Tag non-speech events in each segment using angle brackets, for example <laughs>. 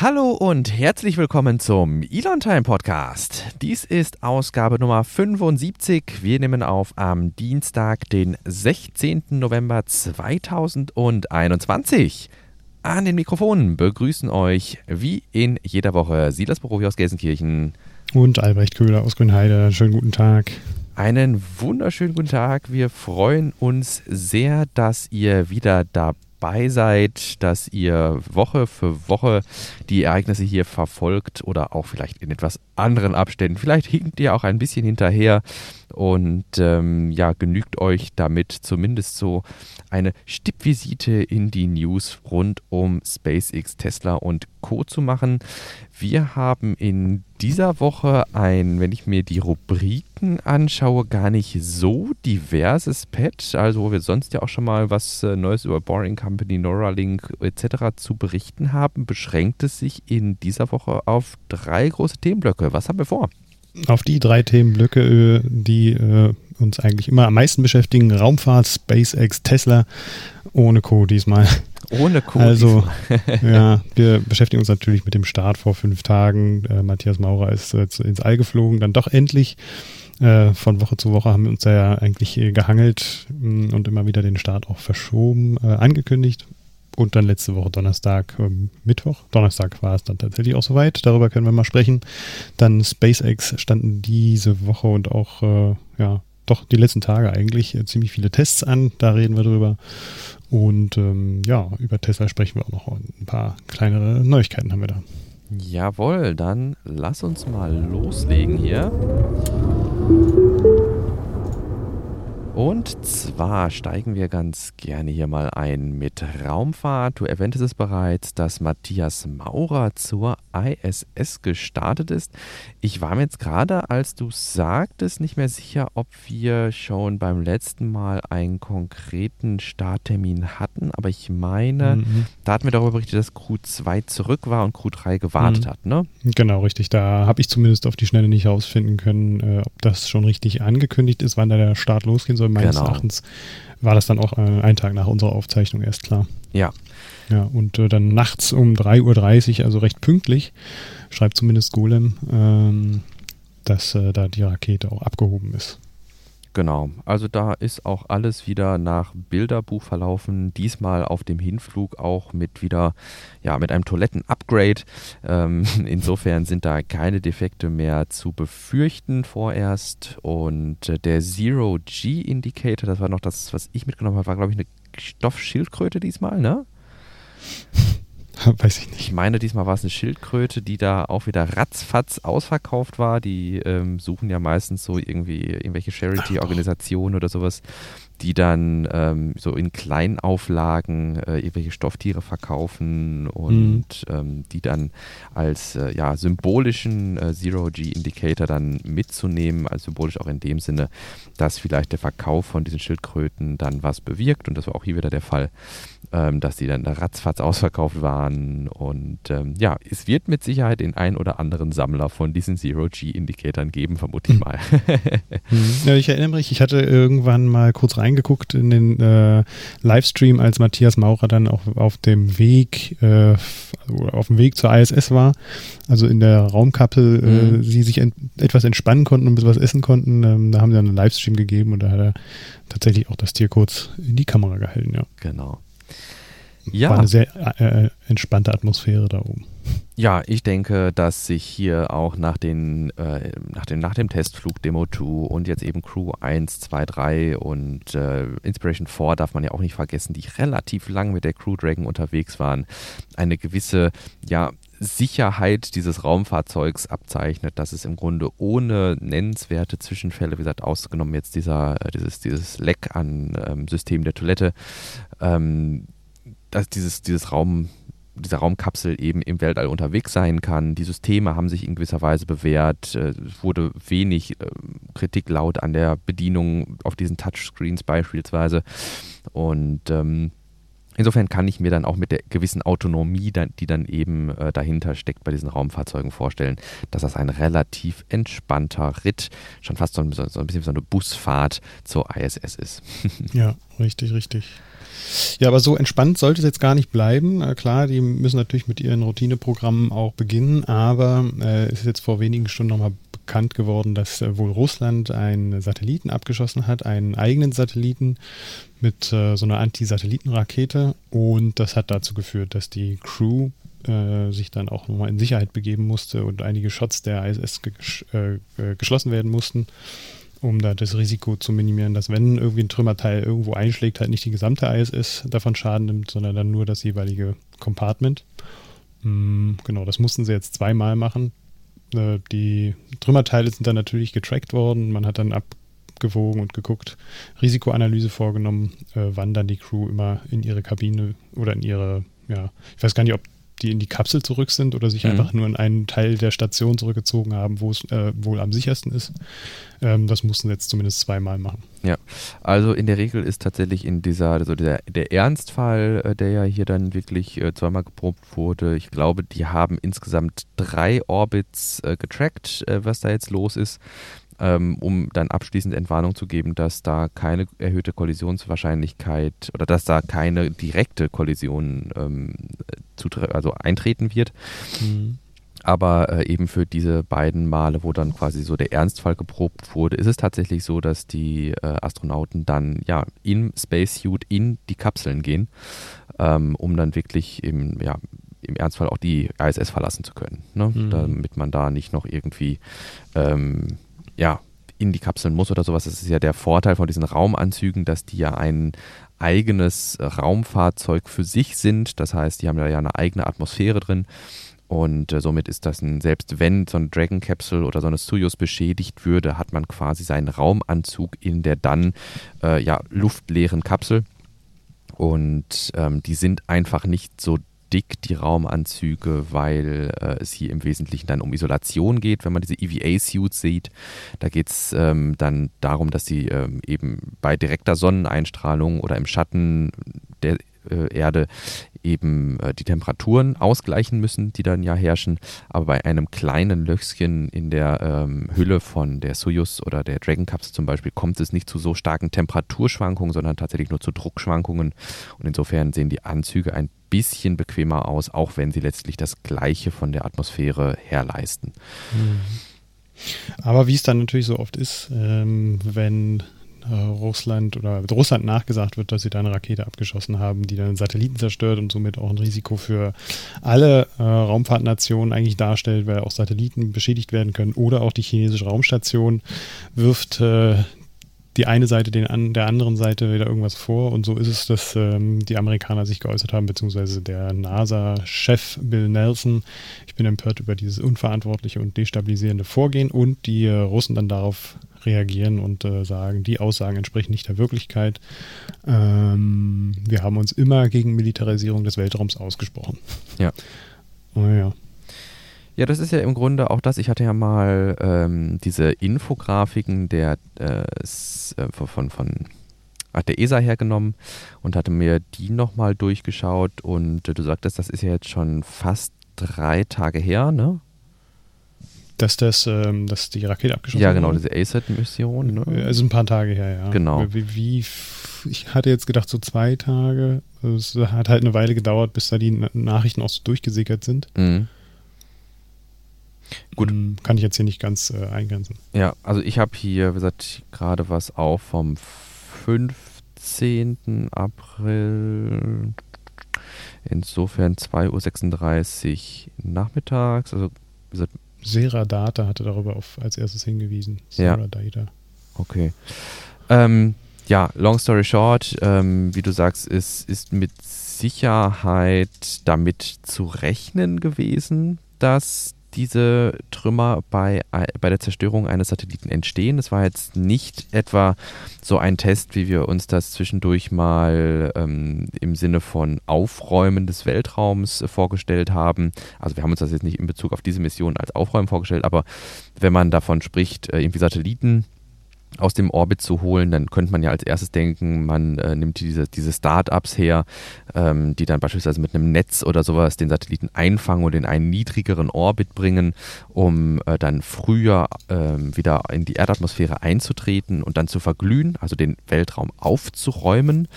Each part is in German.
Hallo und herzlich willkommen zum Elon Time Podcast. Dies ist Ausgabe Nummer 75. Wir nehmen auf am Dienstag, den 16. November 2021. An den Mikrofonen begrüßen euch wie in jeder Woche Silas Borowi aus Gelsenkirchen und Albrecht Köhler aus Grünheide. Schönen guten Tag. Einen wunderschönen guten Tag. Wir freuen uns sehr, dass ihr wieder dabei dabei seid, dass ihr Woche für Woche die Ereignisse hier verfolgt oder auch vielleicht in etwas anderen Abständen. Vielleicht hinkt ihr auch ein bisschen hinterher und ähm, ja, genügt euch damit zumindest so eine Stippvisite in die News rund um SpaceX, Tesla und Co. zu machen. Wir haben in dieser Woche ein, wenn ich mir die Rubriken anschaue, gar nicht so diverses Pad, also wo wir sonst ja auch schon mal was äh, Neues über Boring Company, Neuralink etc. zu berichten haben, beschränkt es sich in dieser Woche auf drei große Themenblöcke. Was haben wir vor? Auf die drei Themenblöcke, äh, die äh, uns eigentlich immer am meisten beschäftigen, Raumfahrt, SpaceX, Tesla, ohne Co. diesmal. Ohne Co. Also, ja, <laughs> wir beschäftigen uns natürlich mit dem Start vor fünf Tagen. Äh, Matthias Maurer ist äh, ins All geflogen, dann doch endlich. Äh, von Woche zu Woche haben wir uns da ja eigentlich gehangelt mh, mm, und immer wieder den Start auch verschoben, äh, angekündigt. Und dann letzte Woche Donnerstag, ähm, Mittwoch, Donnerstag war es dann tatsächlich auch soweit. Darüber können wir mal sprechen. Dann SpaceX standen diese Woche und auch, äh, ja, doch die letzten Tage eigentlich äh, ziemlich viele Tests an. Da reden wir drüber. Und ähm, ja, über Tesla sprechen wir auch noch. Ein paar kleinere Neuigkeiten haben wir da. Jawohl, dann lass uns mal loslegen hier. Und zwar steigen wir ganz gerne hier mal ein mit Raumfahrt. Du erwähntest es bereits, dass Matthias Maurer zur ISS gestartet ist. Ich war mir jetzt gerade, als du sagtest, nicht mehr sicher, ob wir schon beim letzten Mal einen konkreten Starttermin hatten. Aber ich meine, mhm. da hatten wir darüber berichtet, dass Q2 zurück war und Q3 gewartet mhm. hat, ne? Genau, richtig. Da habe ich zumindest auf die Schnelle nicht herausfinden können, äh, ob das schon richtig angekündigt ist, wann da der Start losgehen soll meines genau. Erachtens war das dann auch äh, ein Tag nach unserer Aufzeichnung erst klar. Ja. Ja, und äh, dann nachts um 3.30 Uhr, also recht pünktlich, schreibt zumindest Golem, ähm, dass äh, da die Rakete auch abgehoben ist. Genau, also da ist auch alles wieder nach Bilderbuch verlaufen. Diesmal auf dem Hinflug auch mit wieder, ja, mit einem Toiletten-Upgrade. Ähm, <laughs> insofern sind da keine Defekte mehr zu befürchten vorerst. Und äh, der Zero-G-Indicator, das war noch das, was ich mitgenommen habe, war, glaube ich, eine Stoffschildkröte diesmal, ne? <laughs> Weiß ich nicht. Ich meine, diesmal war es eine Schildkröte, die da auch wieder ratzfatz ausverkauft war. Die ähm, suchen ja meistens so irgendwie irgendwelche Charity-Organisationen oder sowas, die dann ähm, so in Kleinauflagen äh, irgendwelche Stofftiere verkaufen und mhm. ähm, die dann als äh, ja, symbolischen äh, Zero-G-Indicator dann mitzunehmen, also symbolisch auch in dem Sinne, dass vielleicht der Verkauf von diesen Schildkröten dann was bewirkt und das war auch hier wieder der Fall, ähm, dass die dann ratzfatz ausverkauft waren und ähm, ja, es wird mit Sicherheit den ein oder anderen Sammler von diesen Zero-G-Indicatoren geben, vermute ich mhm. mal. Mhm. <laughs> ja, ich erinnere mich, ich hatte irgendwann mal kurz rein reingeguckt in den äh, Livestream, als Matthias Maurer dann auch auf dem Weg, äh, auf dem Weg zur ISS war, also in der Raumkappel, äh, mhm. äh, sie sich ent etwas entspannen konnten und ein bisschen was essen konnten. Ähm, da haben sie dann einen Livestream gegeben und da hat er tatsächlich auch das Tier kurz in die Kamera gehalten, ja. Genau. Ja. War eine sehr äh, entspannte Atmosphäre da oben. Ja, ich denke, dass sich hier auch nach, den, äh, nach, dem, nach dem Testflug Demo 2 und jetzt eben Crew 1, 2, 3 und äh, Inspiration 4 darf man ja auch nicht vergessen, die relativ lang mit der Crew Dragon unterwegs waren, eine gewisse ja, Sicherheit dieses Raumfahrzeugs abzeichnet, dass es im Grunde ohne nennenswerte Zwischenfälle, wie gesagt, ausgenommen jetzt dieser, äh, dieses, dieses Leck an ähm, System der Toilette, ähm, dass dieses, dieses Raum dieser Raumkapsel eben im Weltall unterwegs sein kann. Die Systeme haben sich in gewisser Weise bewährt. Äh, es wurde wenig äh, Kritik laut an der Bedienung auf diesen Touchscreens beispielsweise. Und ähm, insofern kann ich mir dann auch mit der gewissen Autonomie, die dann eben äh, dahinter steckt bei diesen Raumfahrzeugen vorstellen, dass das ein relativ entspannter Ritt, schon fast so ein, so ein bisschen wie so eine Busfahrt zur ISS ist. <laughs> ja, richtig, richtig. Ja, aber so entspannt sollte es jetzt gar nicht bleiben. Äh, klar, die müssen natürlich mit ihren Routineprogrammen auch beginnen, aber äh, es ist jetzt vor wenigen Stunden nochmal bekannt geworden, dass äh, wohl Russland einen Satelliten abgeschossen hat, einen eigenen Satelliten mit äh, so einer Anti-Satelliten-Rakete und das hat dazu geführt, dass die Crew sich dann auch nochmal in Sicherheit begeben musste und einige Shots der ISS ge geschlossen werden mussten um da das Risiko zu minimieren, dass wenn irgendwie ein Trümmerteil irgendwo einschlägt, halt nicht die gesamte ISS davon Schaden nimmt, sondern dann nur das jeweilige Compartment. Mm, genau, das mussten sie jetzt zweimal machen. Äh, die Trümmerteile sind dann natürlich getrackt worden. Man hat dann abgewogen und geguckt, Risikoanalyse vorgenommen, äh, wann dann die Crew immer in ihre Kabine oder in ihre, ja, ich weiß gar nicht, ob die in die Kapsel zurück sind oder sich mhm. einfach nur in einen Teil der Station zurückgezogen haben, wo es äh, wohl am sichersten ist. Ähm, das mussten sie jetzt zumindest zweimal machen. Ja, also in der Regel ist tatsächlich in dieser, also der, der Ernstfall, äh, der ja hier dann wirklich äh, zweimal geprobt wurde, ich glaube, die haben insgesamt drei Orbits äh, getrackt, äh, was da jetzt los ist ähm, um dann abschließend Entwarnung zu geben, dass da keine erhöhte Kollisionswahrscheinlichkeit oder dass da keine direkte Kollision ähm, also eintreten wird. Mhm. Aber äh, eben für diese beiden Male, wo dann quasi so der Ernstfall geprobt wurde, ist es tatsächlich so, dass die äh, Astronauten dann ja im Spacesuit in die Kapseln gehen, ähm, um dann wirklich im, ja, im Ernstfall auch die ISS verlassen zu können, ne? mhm. damit man da nicht noch irgendwie ähm, ja, in die Kapseln muss oder sowas. Das ist ja der Vorteil von diesen Raumanzügen, dass die ja ein eigenes Raumfahrzeug für sich sind. Das heißt, die haben ja eine eigene Atmosphäre drin. Und äh, somit ist das ein, selbst wenn so eine Dragon Capsule oder so eine Soyuz beschädigt würde, hat man quasi seinen Raumanzug in der dann äh, ja, luftleeren Kapsel. Und ähm, die sind einfach nicht so dick, die Raumanzüge, weil äh, es hier im Wesentlichen dann um Isolation geht. Wenn man diese EVA-Suits sieht, da geht es ähm, dann darum, dass sie ähm, eben bei direkter Sonneneinstrahlung oder im Schatten der äh, Erde eben äh, die Temperaturen ausgleichen müssen, die dann ja herrschen. Aber bei einem kleinen Löchchen in der ähm, Hülle von der Soyuz oder der Dragon Cups zum Beispiel kommt es nicht zu so starken Temperaturschwankungen, sondern tatsächlich nur zu Druckschwankungen. Und insofern sehen die Anzüge ein bisschen bequemer aus, auch wenn sie letztlich das Gleiche von der Atmosphäre herleisten. Mhm. Aber wie es dann natürlich so oft ist, ähm, wenn äh, Russland oder Russland nachgesagt wird, dass sie da eine Rakete abgeschossen haben, die dann Satelliten zerstört und somit auch ein Risiko für alle äh, Raumfahrtnationen eigentlich darstellt, weil auch Satelliten beschädigt werden können oder auch die chinesische Raumstation wirft äh, die eine Seite den an, der anderen Seite wieder irgendwas vor. Und so ist es, dass ähm, die Amerikaner sich geäußert haben, beziehungsweise der NASA-Chef Bill Nelson. Ich bin empört über dieses unverantwortliche und destabilisierende Vorgehen und die äh, Russen dann darauf reagieren und äh, sagen, die Aussagen entsprechen nicht der Wirklichkeit. Ähm, wir haben uns immer gegen Militarisierung des Weltraums ausgesprochen. Ja. Oh, ja. Ja, das ist ja im Grunde auch das. Ich hatte ja mal ähm, diese Infografiken der, äh, äh von, von der ESA hergenommen und hatte mir die nochmal durchgeschaut. Und äh, du sagtest, das ist ja jetzt schon fast drei Tage her, ne? Dass, das, ähm, dass die Rakete abgeschossen Ja, genau, diese ASAT-Mission. Ne? Also ein paar Tage her, ja. Genau. Wie, wie, ich hatte jetzt gedacht, so zwei Tage. Es hat halt eine Weile gedauert, bis da die Nachrichten auch so durchgesickert sind. Mhm. Gut. Ähm, kann ich jetzt hier nicht ganz äh, eingrenzen. Ja, also ich habe hier, wie gesagt, gerade was auf vom 15. April. Insofern 2.36 Uhr nachmittags. Also, wie gesagt, Sera Data hatte darüber auf, als erstes hingewiesen. Sera ja. Data. Okay. Ähm, ja, long story short, ähm, wie du sagst, ist, ist mit Sicherheit damit zu rechnen gewesen, dass diese Trümmer bei, bei der Zerstörung eines Satelliten entstehen. Es war jetzt nicht etwa so ein Test, wie wir uns das zwischendurch mal ähm, im Sinne von Aufräumen des Weltraums äh, vorgestellt haben. Also wir haben uns das jetzt nicht in Bezug auf diese Mission als Aufräumen vorgestellt, aber wenn man davon spricht, äh, irgendwie Satelliten aus dem Orbit zu holen, dann könnte man ja als erstes denken, man äh, nimmt diese, diese Start-ups her, ähm, die dann beispielsweise mit einem Netz oder sowas den Satelliten einfangen und in einen niedrigeren Orbit bringen, um äh, dann früher ähm, wieder in die Erdatmosphäre einzutreten und dann zu verglühen, also den Weltraum aufzuräumen.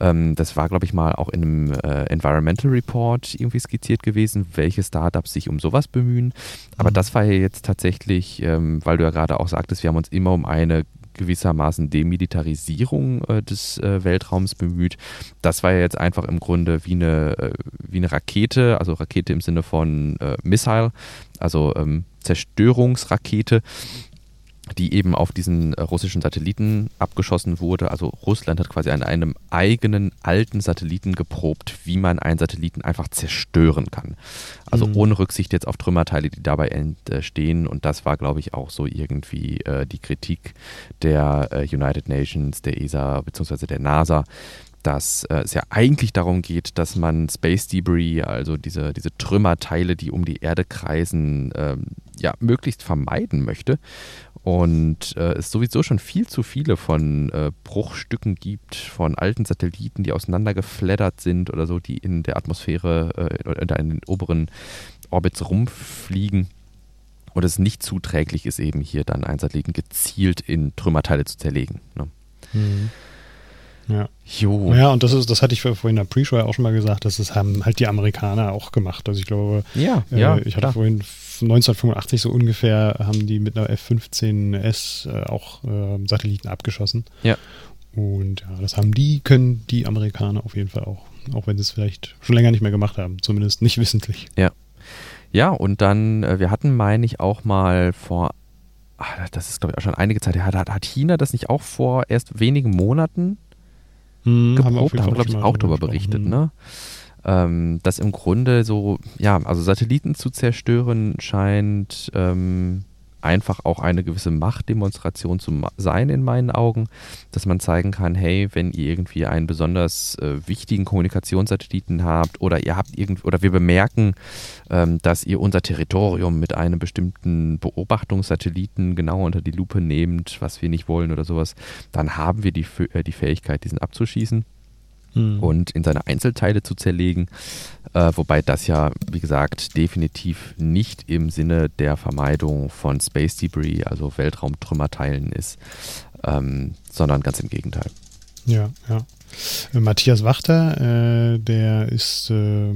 Ähm, das war, glaube ich, mal auch in einem äh, Environmental Report irgendwie skizziert gewesen, welche Startups sich um sowas bemühen. Aber mhm. das war ja jetzt tatsächlich, ähm, weil du ja gerade auch sagtest, wir haben uns immer um eine gewissermaßen Demilitarisierung äh, des äh, Weltraums bemüht. Das war ja jetzt einfach im Grunde wie eine, äh, wie eine Rakete, also Rakete im Sinne von äh, Missile, also ähm, Zerstörungsrakete, die eben auf diesen äh, russischen Satelliten abgeschossen wurde. Also Russland hat quasi an einem eigenen alten Satelliten geprobt, wie man einen Satelliten einfach zerstören kann. Also mhm. ohne Rücksicht jetzt auf Trümmerteile, die dabei entstehen. Und das war, glaube ich, auch so irgendwie äh, die Kritik der äh, United Nations, der ESA bzw. der NASA, dass äh, es ja eigentlich darum geht, dass man Space Debris, also diese, diese Trümmerteile, die um die Erde kreisen, ähm, ja, möglichst vermeiden möchte und äh, es sowieso schon viel zu viele von äh, Bruchstücken gibt, von alten Satelliten, die auseinandergefleddert sind oder so, die in der Atmosphäre äh, oder in den oberen Orbits rumfliegen. Und es nicht zuträglich ist, eben hier dann einen Satelliten gezielt in Trümmerteile zu zerlegen. Ne? Mhm. Ja. Jo. Ja, und das ist, das hatte ich vorhin in der Pre-Show ja auch schon mal gesagt, das ist, haben halt die Amerikaner auch gemacht. Also ich glaube, ja, äh, ja, ich hatte klar. vorhin 1985 so ungefähr haben die mit einer F-15S äh, auch äh, Satelliten abgeschossen. Ja. Und ja, das haben die, können die Amerikaner auf jeden Fall auch. Auch wenn sie es vielleicht schon länger nicht mehr gemacht haben, zumindest nicht <laughs> wissentlich. Ja. Ja, und dann, äh, wir hatten, meine ich, auch mal vor, ach, das ist glaube ich auch schon einige Zeit her, hat, hat China das nicht auch vor erst wenigen Monaten hm, haben wir, glaube ich, auch darüber berichtet, ne? ähm, dass im Grunde so, ja, also Satelliten zu zerstören scheint ähm, einfach auch eine gewisse Machtdemonstration zu sein in meinen Augen, dass man zeigen kann, hey, wenn ihr irgendwie einen besonders äh, wichtigen Kommunikationssatelliten habt oder ihr habt irgend oder wir bemerken, ähm, dass ihr unser Territorium mit einem bestimmten Beobachtungssatelliten genau unter die Lupe nehmt, was wir nicht wollen oder sowas, dann haben wir die, äh, die Fähigkeit, diesen abzuschießen mhm. und in seine Einzelteile zu zerlegen. Äh, wobei das ja, wie gesagt, definitiv nicht im Sinne der Vermeidung von Space Debris, also Weltraumtrümmerteilen ist, ähm, sondern ganz im Gegenteil. Ja, ja. Äh, Matthias Wachter, äh, der ist äh,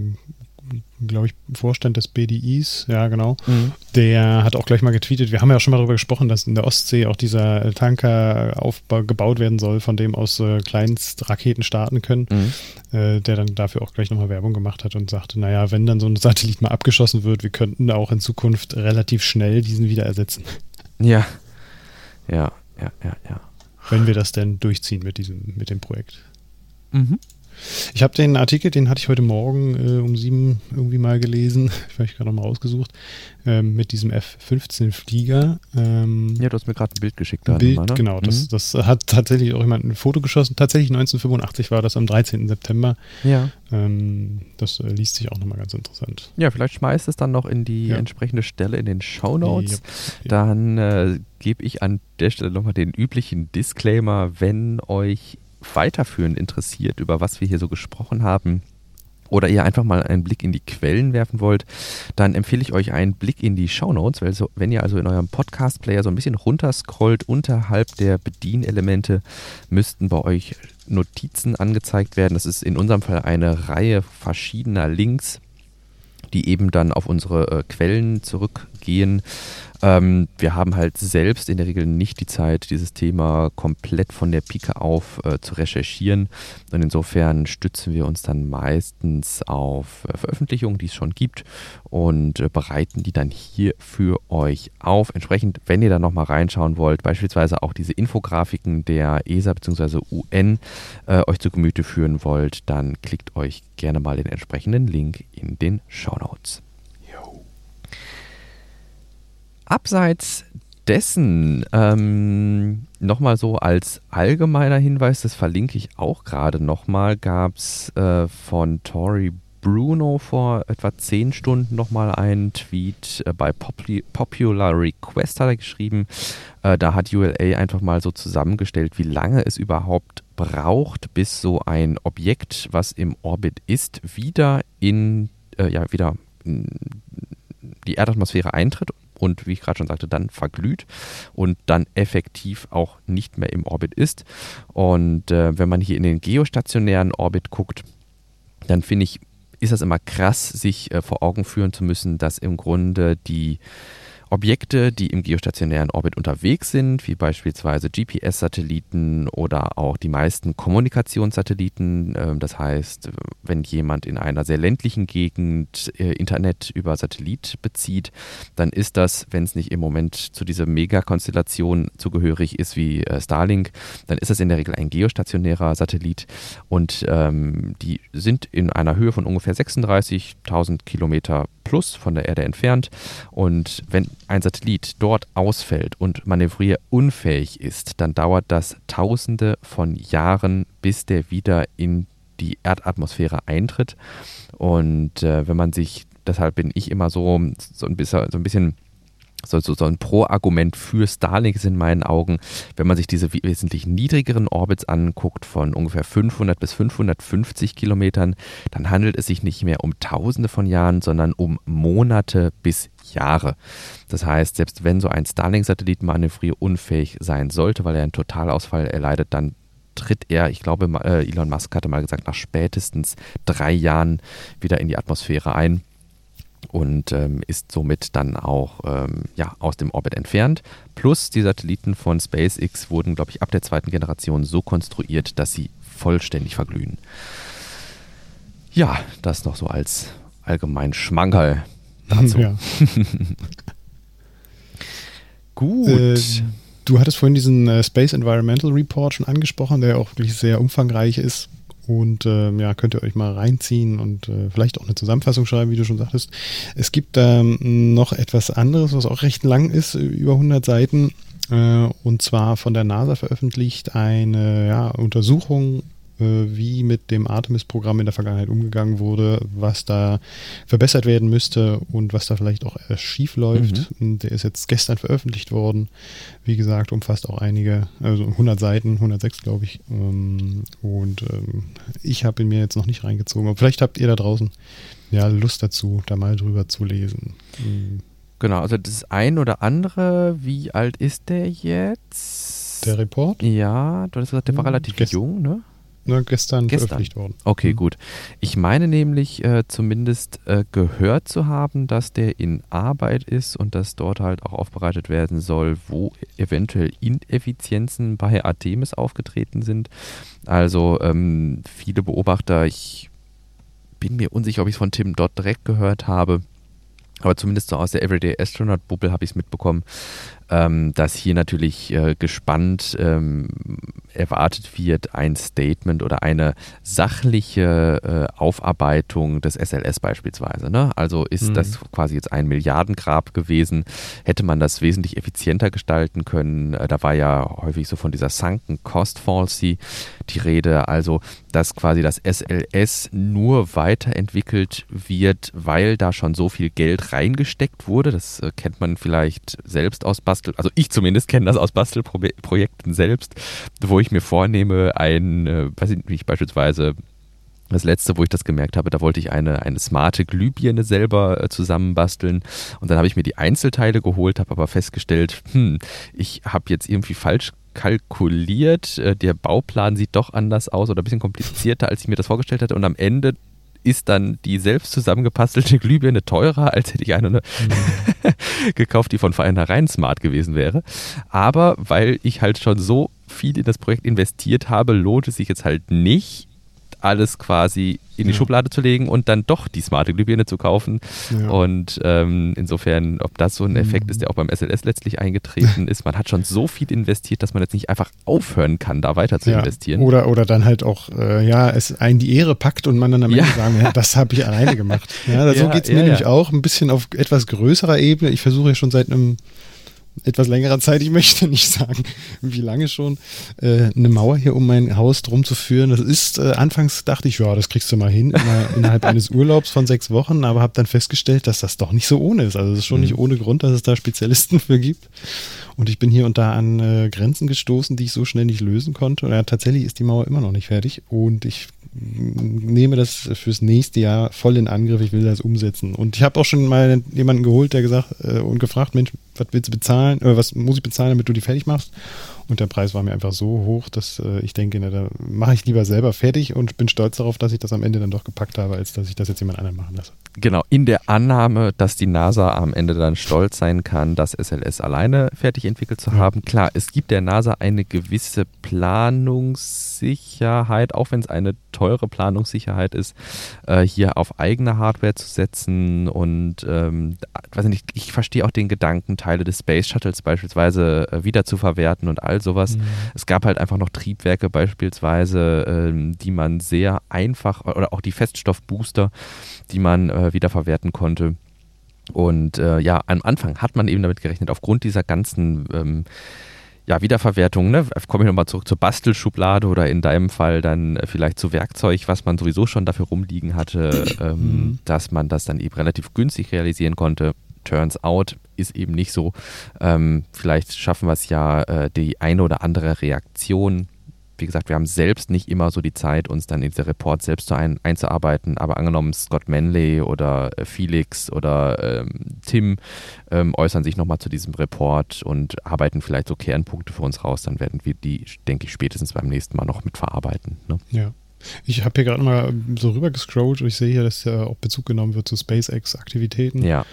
glaube ich, Vorstand des BDIs, ja genau, mhm. der hat auch gleich mal getweetet, wir haben ja auch schon mal darüber gesprochen, dass in der Ostsee auch dieser Tanker aufgebaut werden soll, von dem aus äh, Kleinstraketen starten können, mhm. äh, der dann dafür auch gleich nochmal Werbung gemacht hat und sagte, naja, wenn dann so ein Satellit mal abgeschossen wird, wir könnten auch in Zukunft relativ schnell diesen wieder ersetzen. Ja, ja, ja, ja, ja. Wenn wir das denn durchziehen mit diesem, mit dem Projekt. Mhm. Ich habe den Artikel, den hatte ich heute Morgen äh, um sieben irgendwie mal gelesen, <laughs> ich habe gerade mal rausgesucht, ähm, mit diesem F-15-Flieger. Ähm, ja, du hast mir gerade ein Bild geschickt. Ein Bild, mal, ne? genau. Das, mhm. das hat tatsächlich auch jemand ein Foto geschossen. Tatsächlich 1985 war das am 13. September. Ja. Ähm, das äh, liest sich auch nochmal ganz interessant. Ja, vielleicht schmeißt es dann noch in die ja. entsprechende Stelle in den Show Notes. Ja. Dann äh, gebe ich an der Stelle nochmal den üblichen Disclaimer, wenn euch weiterführend interessiert, über was wir hier so gesprochen haben, oder ihr einfach mal einen Blick in die Quellen werfen wollt, dann empfehle ich euch einen Blick in die Show Notes, weil so, wenn ihr also in eurem Podcast-Player so ein bisschen runterscrollt, unterhalb der Bedienelemente müssten bei euch Notizen angezeigt werden. Das ist in unserem Fall eine Reihe verschiedener Links, die eben dann auf unsere äh, Quellen zurückgehen. Ähm, wir haben halt selbst in der Regel nicht die Zeit, dieses Thema komplett von der Pike auf äh, zu recherchieren. Und insofern stützen wir uns dann meistens auf äh, Veröffentlichungen, die es schon gibt und äh, bereiten die dann hier für euch auf. Entsprechend, wenn ihr da nochmal reinschauen wollt, beispielsweise auch diese Infografiken der ESA bzw. UN euch zu Gemüte führen wollt, dann klickt euch gerne mal den entsprechenden Link in den Show Notes. Abseits dessen ähm, nochmal so als allgemeiner Hinweis, das verlinke ich auch gerade nochmal, gab es äh, von Tory Bruno vor etwa zehn Stunden nochmal einen Tweet äh, bei Popli Popular Request hat er geschrieben. Äh, da hat ULA einfach mal so zusammengestellt, wie lange es überhaupt braucht, bis so ein Objekt, was im Orbit ist, wieder in, äh, ja, wieder in die Erdatmosphäre eintritt und wie ich gerade schon sagte, dann verglüht und dann effektiv auch nicht mehr im Orbit ist. Und äh, wenn man hier in den geostationären Orbit guckt, dann finde ich, ist das immer krass, sich äh, vor Augen führen zu müssen, dass im Grunde die Objekte, die im geostationären Orbit unterwegs sind, wie beispielsweise GPS-Satelliten oder auch die meisten Kommunikationssatelliten. Ähm, das heißt, wenn jemand in einer sehr ländlichen Gegend äh, Internet über Satellit bezieht, dann ist das, wenn es nicht im Moment zu dieser Megakonstellation zugehörig ist wie äh, Starlink, dann ist das in der Regel ein geostationärer Satellit und ähm, die sind in einer Höhe von ungefähr 36.000 Kilometer plus von der Erde entfernt und wenn ein Satellit dort ausfällt und manövrierunfähig ist, dann dauert das Tausende von Jahren, bis der wieder in die Erdatmosphäre eintritt. Und äh, wenn man sich, deshalb bin ich immer so, so ein bisschen, so ein bisschen so, so, ein Pro-Argument für Starlink ist in meinen Augen, wenn man sich diese wesentlich niedrigeren Orbits anguckt, von ungefähr 500 bis 550 Kilometern, dann handelt es sich nicht mehr um Tausende von Jahren, sondern um Monate bis Jahre. Das heißt, selbst wenn so ein Starlink-Satellit manövrierunfähig sein sollte, weil er einen Totalausfall erleidet, dann tritt er, ich glaube, äh, Elon Musk hatte mal gesagt, nach spätestens drei Jahren wieder in die Atmosphäre ein und ähm, ist somit dann auch ähm, ja, aus dem Orbit entfernt. Plus die Satelliten von SpaceX wurden, glaube ich, ab der zweiten Generation so konstruiert, dass sie vollständig verglühen. Ja, das noch so als allgemein Schmankerl dazu. Ja. <laughs> Gut. Äh, du hattest vorhin diesen äh, Space Environmental Report schon angesprochen, der auch wirklich sehr umfangreich ist. Und äh, ja, könnt ihr euch mal reinziehen und äh, vielleicht auch eine Zusammenfassung schreiben, wie du schon sagtest. Es gibt ähm, noch etwas anderes, was auch recht lang ist, über 100 Seiten. Äh, und zwar von der NASA veröffentlicht eine ja, Untersuchung wie mit dem Artemis-Programm in der Vergangenheit umgegangen wurde, was da verbessert werden müsste und was da vielleicht auch schief läuft. Mhm. Der ist jetzt gestern veröffentlicht worden. Wie gesagt, umfasst auch einige, also 100 Seiten, 106 glaube ich. Ähm, und ähm, ich habe ihn mir jetzt noch nicht reingezogen. Aber vielleicht habt ihr da draußen ja Lust dazu, da mal drüber zu lesen. Mhm. Genau, also das ein oder andere, wie alt ist der jetzt? Der Report? Ja, du hast gesagt, der war hm, relativ Gest jung, ne? Ne, gestern, gestern, veröffentlicht worden. Okay, mhm. gut. Ich meine nämlich äh, zumindest äh, gehört zu haben, dass der in Arbeit ist und dass dort halt auch aufbereitet werden soll, wo eventuell Ineffizienzen bei Artemis aufgetreten sind. Also ähm, viele Beobachter, ich bin mir unsicher, ob ich es von Tim dort direkt gehört habe, aber zumindest so aus der Everyday Astronaut Bubble habe ich es mitbekommen, ähm, dass hier natürlich äh, gespannt ähm, erwartet wird, ein Statement oder eine sachliche äh, Aufarbeitung des SLS beispielsweise. Ne? Also ist mhm. das quasi jetzt ein Milliardengrab gewesen? Hätte man das wesentlich effizienter gestalten können? Äh, da war ja häufig so von dieser Sunken Cost Fallacy die Rede, also dass quasi das SLS nur weiterentwickelt wird, weil da schon so viel Geld reingesteckt wurde. Das äh, kennt man vielleicht selbst aus Bas Bastel, also ich zumindest kenne das aus Bastelprojekten selbst, wo ich mir vornehme, ein, äh, weiß ich nicht, beispielsweise das letzte, wo ich das gemerkt habe, da wollte ich eine, eine smarte Glühbirne selber äh, zusammenbasteln. Und dann habe ich mir die Einzelteile geholt, habe aber festgestellt, hm, ich habe jetzt irgendwie falsch kalkuliert. Äh, der Bauplan sieht doch anders aus oder ein bisschen komplizierter, als ich mir das vorgestellt hatte. Und am Ende ist dann die selbst zusammengepastelte <laughs> Glühbirne teurer, als hätte ich eine mhm. <laughs> gekauft, die von vornherein smart gewesen wäre. Aber weil ich halt schon so viel in das Projekt investiert habe, lohnt es sich jetzt halt nicht, alles quasi in die ja. Schublade zu legen und dann doch die smarte Glühbirne zu kaufen. Ja. Und ähm, insofern, ob das so ein Effekt mhm. ist, der auch beim SLS letztlich eingetreten <laughs> ist, man hat schon so viel investiert, dass man jetzt nicht einfach aufhören kann, da weiter zu ja. investieren. Oder, oder dann halt auch, äh, ja, es einen die Ehre packt und man dann am Ende sagen, ja, das habe ich <laughs> alleine gemacht. Ja, so geht es mir nämlich auch, ein bisschen auf etwas größerer Ebene. Ich versuche ja schon seit einem etwas längerer Zeit, ich möchte <laughs> nicht sagen, wie lange schon, äh, eine Mauer hier um mein Haus drum zu führen. Das ist, äh, anfangs dachte ich, ja, das kriegst du mal hin, immer <laughs> innerhalb eines Urlaubs von sechs Wochen, aber habe dann festgestellt, dass das doch nicht so ohne ist. Also es ist schon mhm. nicht ohne Grund, dass es da Spezialisten für gibt. Und ich bin hier und da an äh, Grenzen gestoßen, die ich so schnell nicht lösen konnte. Und ja, tatsächlich ist die Mauer immer noch nicht fertig. Und ich nehme das fürs nächste Jahr voll in Angriff. Ich will das umsetzen. Und ich habe auch schon mal jemanden geholt, der gesagt äh, und gefragt, Mensch, was willst du bezahlen? Äh, was muss ich bezahlen, damit du die fertig machst? Und der Preis war mir einfach so hoch, dass äh, ich denke, na, da mache ich lieber selber fertig und bin stolz darauf, dass ich das am Ende dann doch gepackt habe, als dass ich das jetzt jemand anderen machen lasse. Genau, in der Annahme, dass die NASA am Ende dann stolz sein kann, das SLS alleine fertig entwickelt zu ja. haben. Klar, es gibt der NASA eine gewisse Planungssicherheit, auch wenn es eine teure Planungssicherheit ist, äh, hier auf eigene Hardware zu setzen. Und ähm, weiß nicht, ich verstehe auch den Gedanken, Teile des Space Shuttles beispielsweise äh, wieder zu verwerten und all all sowas. Mhm. Es gab halt einfach noch Triebwerke beispielsweise, ähm, die man sehr einfach, oder auch die Feststoffbooster, die man äh, wiederverwerten konnte. Und äh, ja, am Anfang hat man eben damit gerechnet, aufgrund dieser ganzen ähm, ja, Wiederverwertung, ne? komme ich nochmal zurück zur Bastelschublade oder in deinem Fall dann vielleicht zu Werkzeug, was man sowieso schon dafür rumliegen hatte, <clears throat> ähm, mhm. dass man das dann eben relativ günstig realisieren konnte turns out ist eben nicht so. Ähm, vielleicht schaffen wir es ja, äh, die eine oder andere Reaktion. Wie gesagt, wir haben selbst nicht immer so die Zeit, uns dann in diese Report selbst ein, einzuarbeiten. Aber angenommen, Scott Manley oder äh, Felix oder ähm, Tim ähm, äußern sich nochmal zu diesem Report und arbeiten vielleicht so Kernpunkte für uns raus, dann werden wir die, denke ich, spätestens beim nächsten Mal noch mit verarbeiten. Ne? Ja. Ich habe hier gerade mal so rüber gescrollt und ich sehe hier, dass ja auch Bezug genommen wird zu SpaceX-Aktivitäten. Ja.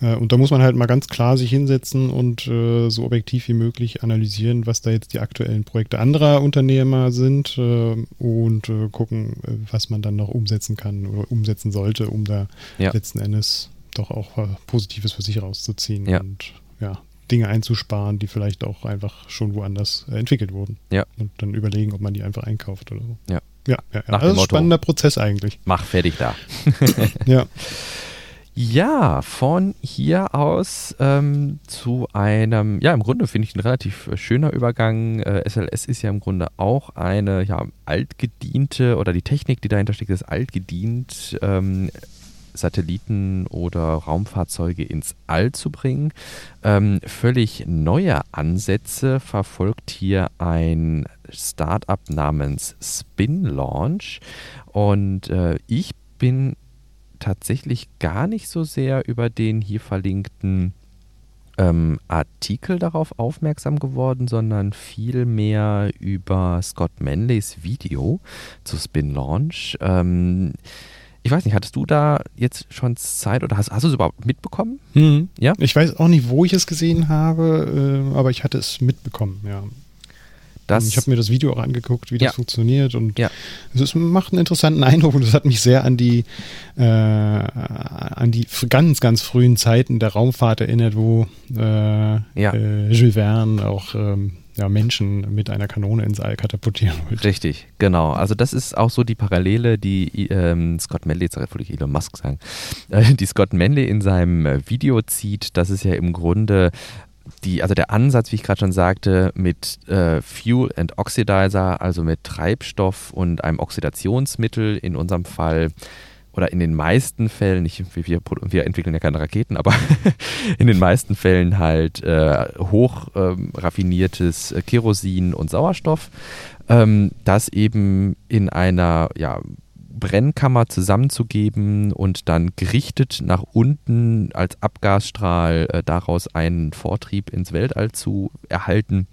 Äh, und da muss man halt mal ganz klar sich hinsetzen und äh, so objektiv wie möglich analysieren, was da jetzt die aktuellen Projekte anderer Unternehmer sind äh, und gucken, was man dann noch umsetzen kann oder umsetzen sollte, um da ja. letzten Endes doch auch Positives für sich rauszuziehen ja. und ja, Dinge einzusparen, die vielleicht auch einfach schon woanders entwickelt wurden. Ja. Und dann überlegen, ob man die einfach einkauft oder so. Ja. Ja, ja, ja. Also ein spannender Prozess eigentlich. Mach fertig da. <laughs> ja. <laughs> Ja, von hier aus ähm, zu einem, ja, im Grunde finde ich ein relativ äh, schöner Übergang. Äh, SLS ist ja im Grunde auch eine ja, altgediente oder die Technik, die dahinter steckt, ist altgedient, ähm, Satelliten oder Raumfahrzeuge ins All zu bringen. Ähm, völlig neue Ansätze verfolgt hier ein Startup namens Spin Launch. Und äh, ich bin tatsächlich gar nicht so sehr über den hier verlinkten ähm, Artikel darauf aufmerksam geworden, sondern vielmehr über Scott Manleys Video zu Spin Launch. Ähm, ich weiß nicht, hattest du da jetzt schon Zeit oder hast, hast du es überhaupt mitbekommen? Mhm. Ja. Ich weiß auch nicht, wo ich es gesehen habe, äh, aber ich hatte es mitbekommen, ja. Das ich habe mir das Video auch angeguckt, wie das funktioniert und ja. es macht einen interessanten Eindruck und es hat mich sehr an die äh, an die ganz ganz frühen Zeiten der Raumfahrt erinnert, wo äh, ja. äh, Jules Verne auch ähm, ja, Menschen mit einer Kanone ins All katapultieren wollte. Richtig, genau. Also das ist auch so die Parallele, die ähm, Scott Manley, jetzt wollte ich Elon Musk sagen, äh, <laughs> die Scott Manley in seinem äh, Video zieht. Das ist ja im Grunde die, also der Ansatz, wie ich gerade schon sagte, mit äh, Fuel and Oxidizer, also mit Treibstoff und einem Oxidationsmittel, in unserem Fall oder in den meisten Fällen, nicht, wir, wir entwickeln ja keine Raketen, aber <laughs> in den meisten Fällen halt äh, hoch ähm, raffiniertes äh, Kerosin und Sauerstoff, ähm, das eben in einer ja, Brennkammer zusammenzugeben und dann gerichtet nach unten als Abgasstrahl äh, daraus einen Vortrieb ins Weltall zu erhalten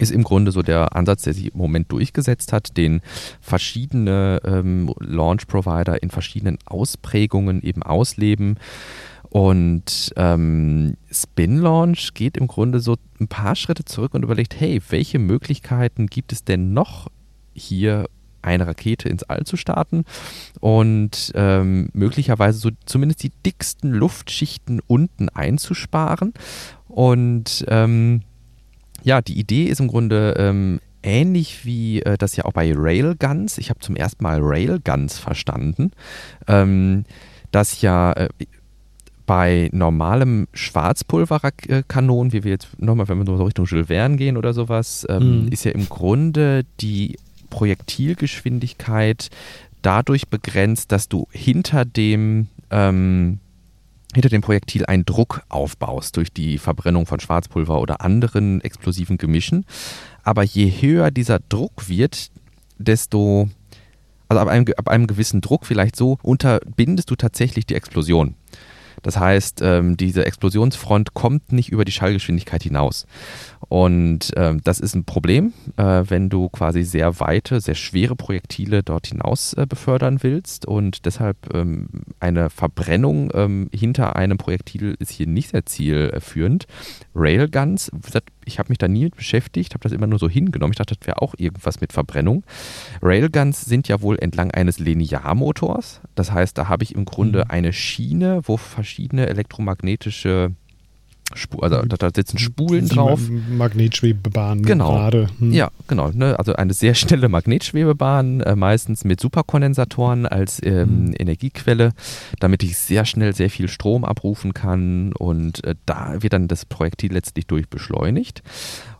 ist im Grunde so der Ansatz, der sich im Moment durchgesetzt hat, den verschiedene ähm, Launch-Provider in verschiedenen Ausprägungen eben ausleben. Und ähm, Spin Launch geht im Grunde so ein paar Schritte zurück und überlegt, hey, welche Möglichkeiten gibt es denn noch hier eine Rakete ins All zu starten und ähm, möglicherweise so zumindest die dicksten Luftschichten unten einzusparen. Und ähm, ja, die Idee ist im Grunde ähm, ähnlich wie äh, das ja auch bei Railguns. Ich habe zum ersten Mal Railguns verstanden, ähm, dass ja äh, bei normalem Schwarzpulverkanon, wie wir jetzt nochmal, wenn wir so Richtung Jules Verne gehen oder sowas, ähm, mhm. ist ja im Grunde die Projektilgeschwindigkeit dadurch begrenzt, dass du hinter dem ähm, hinter dem Projektil einen Druck aufbaust durch die Verbrennung von Schwarzpulver oder anderen explosiven Gemischen. Aber je höher dieser Druck wird, desto, also ab einem, ab einem gewissen Druck vielleicht so, unterbindest du tatsächlich die Explosion. Das heißt, ähm, diese Explosionsfront kommt nicht über die Schallgeschwindigkeit hinaus. Und ähm, das ist ein Problem, äh, wenn du quasi sehr weite, sehr schwere Projektile dort hinaus äh, befördern willst. Und deshalb ähm, eine Verbrennung ähm, hinter einem Projektil ist hier nicht sehr zielführend. Railguns, ich habe mich da nie mit beschäftigt, habe das immer nur so hingenommen. Ich dachte, das wäre auch irgendwas mit Verbrennung. Railguns sind ja wohl entlang eines Linearmotors. Das heißt, da habe ich im Grunde mhm. eine Schiene, wo verschiedene elektromagnetische Spur, also da, da sitzen Spulen Die drauf. Magnetschwebebahn genau. gerade. Hm. Ja, genau. Ne? Also eine sehr schnelle Magnetschwebebahn, äh, meistens mit Superkondensatoren als ähm, hm. Energiequelle, damit ich sehr schnell sehr viel Strom abrufen kann und äh, da wird dann das Projektil letztlich durch beschleunigt.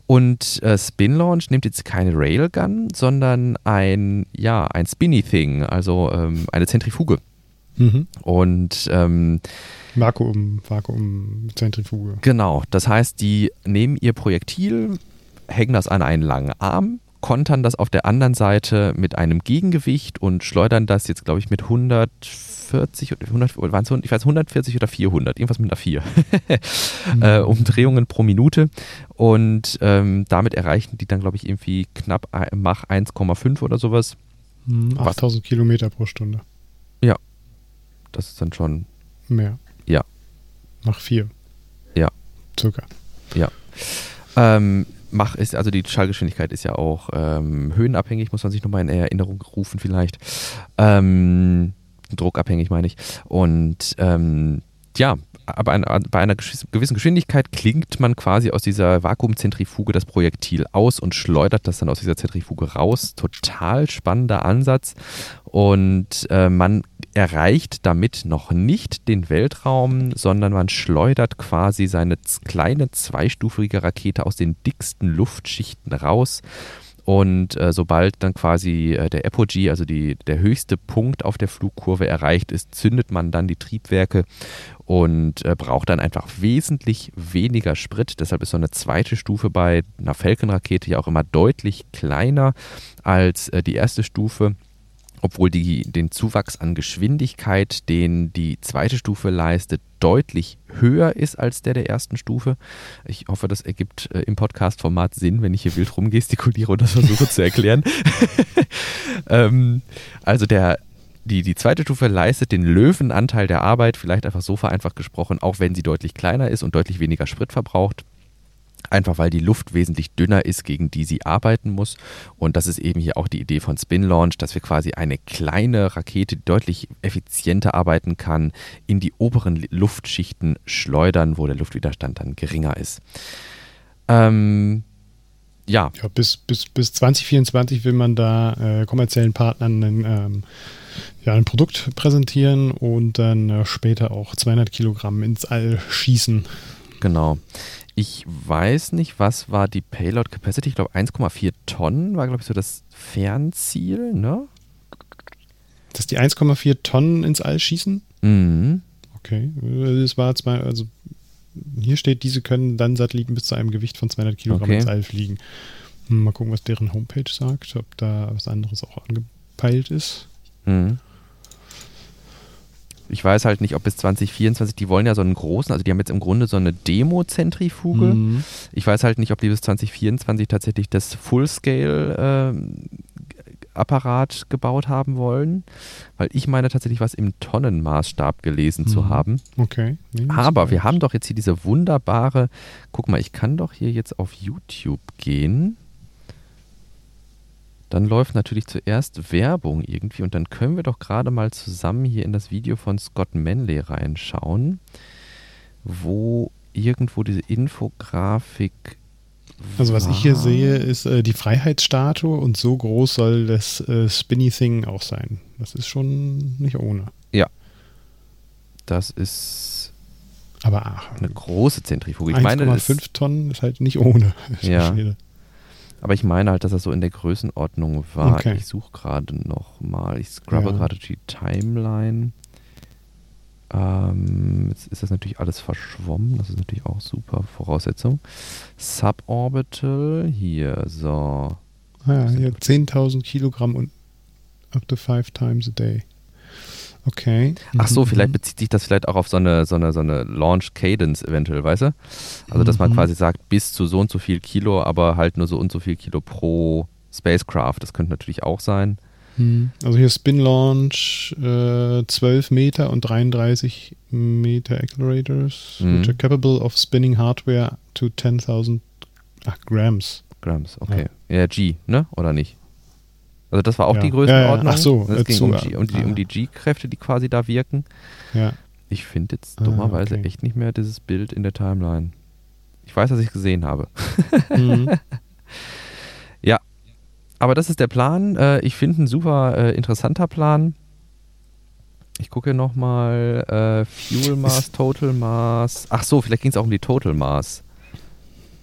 Und äh, Spin Launch nimmt jetzt keine Railgun, sondern ein, ja, ein Spinny Thing, also ähm, eine Zentrifuge. Mhm. Und ähm, Vakuum, Vakuumzentrifuge. Genau, das heißt, die nehmen ihr Projektil, hängen das an einen langen Arm, kontern das auf der anderen Seite mit einem Gegengewicht und schleudern das jetzt, glaube ich, mit 140 oder 100, waren es, ich weiß 140 oder 400, irgendwas mit einer 4 <laughs> mhm. äh, Umdrehungen pro Minute und ähm, damit erreichen die dann, glaube ich, irgendwie knapp Mach 1,5 oder sowas. 8000 mhm, Kilometer pro Stunde. Ja, das ist dann schon mehr. Ja. Mach 4. Ja. Circa. Ja. Ähm, Mach ist, also die Schallgeschwindigkeit ist ja auch ähm, höhenabhängig, muss man sich nochmal in Erinnerung rufen vielleicht. Ähm, druckabhängig meine ich. Und ähm, ja, aber bei einer gewissen Geschwindigkeit klingt man quasi aus dieser Vakuumzentrifuge das Projektil aus und schleudert das dann aus dieser Zentrifuge raus. Total spannender Ansatz. Und äh, man erreicht damit noch nicht den Weltraum, sondern man schleudert quasi seine kleine zweistufige Rakete aus den dicksten Luftschichten raus. Und äh, sobald dann quasi äh, der Apogee, also die, der höchste Punkt auf der Flugkurve erreicht ist, zündet man dann die Triebwerke und äh, braucht dann einfach wesentlich weniger Sprit. Deshalb ist so eine zweite Stufe bei einer Falcon-Rakete ja auch immer deutlich kleiner als äh, die erste Stufe obwohl die, den Zuwachs an Geschwindigkeit, den die zweite Stufe leistet, deutlich höher ist als der der ersten Stufe. Ich hoffe, das ergibt äh, im Podcast-Format Sinn, wenn ich hier wild rumgestikuliere und das versuche zu erklären. <laughs> ähm, also der die, die zweite Stufe leistet den Löwenanteil der Arbeit, vielleicht einfach so vereinfacht gesprochen, auch wenn sie deutlich kleiner ist und deutlich weniger Sprit verbraucht. Einfach weil die Luft wesentlich dünner ist, gegen die sie arbeiten muss. Und das ist eben hier auch die Idee von Spin Launch, dass wir quasi eine kleine Rakete, die deutlich effizienter arbeiten kann, in die oberen Luftschichten schleudern, wo der Luftwiderstand dann geringer ist. Ähm, ja. ja. bis, bis, bis 2024 will man da äh, kommerziellen Partnern einen, ähm, ja, ein Produkt präsentieren und dann äh, später auch 200 Kilogramm ins All schießen. Genau. Ich weiß nicht, was war die Payload Capacity? Ich glaube 1,4 Tonnen war, glaube ich, so das Fernziel, ne? Dass die 1,4 Tonnen ins All schießen? Mhm. Okay. Es war zwei, also hier steht, diese können dann Satelliten bis zu einem Gewicht von 200 Kilogramm okay. ins All fliegen. Hm, mal gucken, was deren Homepage sagt, ob da was anderes auch angepeilt ist. Mhm. Ich weiß halt nicht, ob bis 2024, die wollen ja so einen großen, also die haben jetzt im Grunde so eine Demo-Zentrifuge. Mhm. Ich weiß halt nicht, ob die bis 2024 tatsächlich das Full-Scale äh, Apparat gebaut haben wollen, weil ich meine tatsächlich was im Tonnenmaßstab gelesen mhm. zu haben. Okay. Nee, Aber wir haben doch jetzt hier diese wunderbare, guck mal, ich kann doch hier jetzt auf YouTube gehen dann läuft natürlich zuerst Werbung irgendwie und dann können wir doch gerade mal zusammen hier in das Video von Scott Manley reinschauen, wo irgendwo diese Infografik. Also was war. ich hier sehe, ist äh, die Freiheitsstatue und so groß soll das äh, Spinny Thing auch sein. Das ist schon nicht ohne. Ja. Das ist Aber ach, eine große Zentrifuge. Ich meine, das- 1,5 Tonnen ist halt nicht ohne. <laughs> Ja. Schwede. Aber ich meine halt, dass das so in der Größenordnung war. Okay. Ich suche gerade noch mal. Ich scrubbe Ja. gerade die Timeline. Ähm, jetzt ist das natürlich alles verschwommen. Das ist natürlich auch super Voraussetzung. Suborbital. Hier, so. Ah, ja, hier 10.000 Kilogramm und up to five times a day. Okay. Ach so, Mhm. vielleicht bezieht sich das vielleicht auch auf so eine, so eine, so eine Launch Cadence eventuell, weißt du? Also, dass man Mhm. quasi sagt, bis zu so und so viel Kilo, aber halt nur so und so viel Kilo pro Spacecraft. Das könnte natürlich auch sein. Mhm. Also hier Spin Launch, äh, 12 Meter und 33 Meter Accelerators, Mhm. which are capable of spinning hardware to 10.000 ach, Grams. Grams, okay. Ja, G, ne? Oder nicht? Also das war auch Ja. die Ja, Größenordnung. ja. Ach so, Es äh, ging um, G, um, die, um die G-Kräfte, die quasi da wirken. Ja. Ich finde jetzt Ah, dummerweise okay. echt nicht mehr dieses Bild in der Timeline. Ich weiß, dass ich es gesehen habe. Mhm. <laughs> Aber das ist der Plan. Äh, ich finde ein super äh, interessanter Plan. Ich gucke nochmal äh, Fuel <laughs> Mass, Total Mass. Ach so, vielleicht ging es auch um die Total Mass.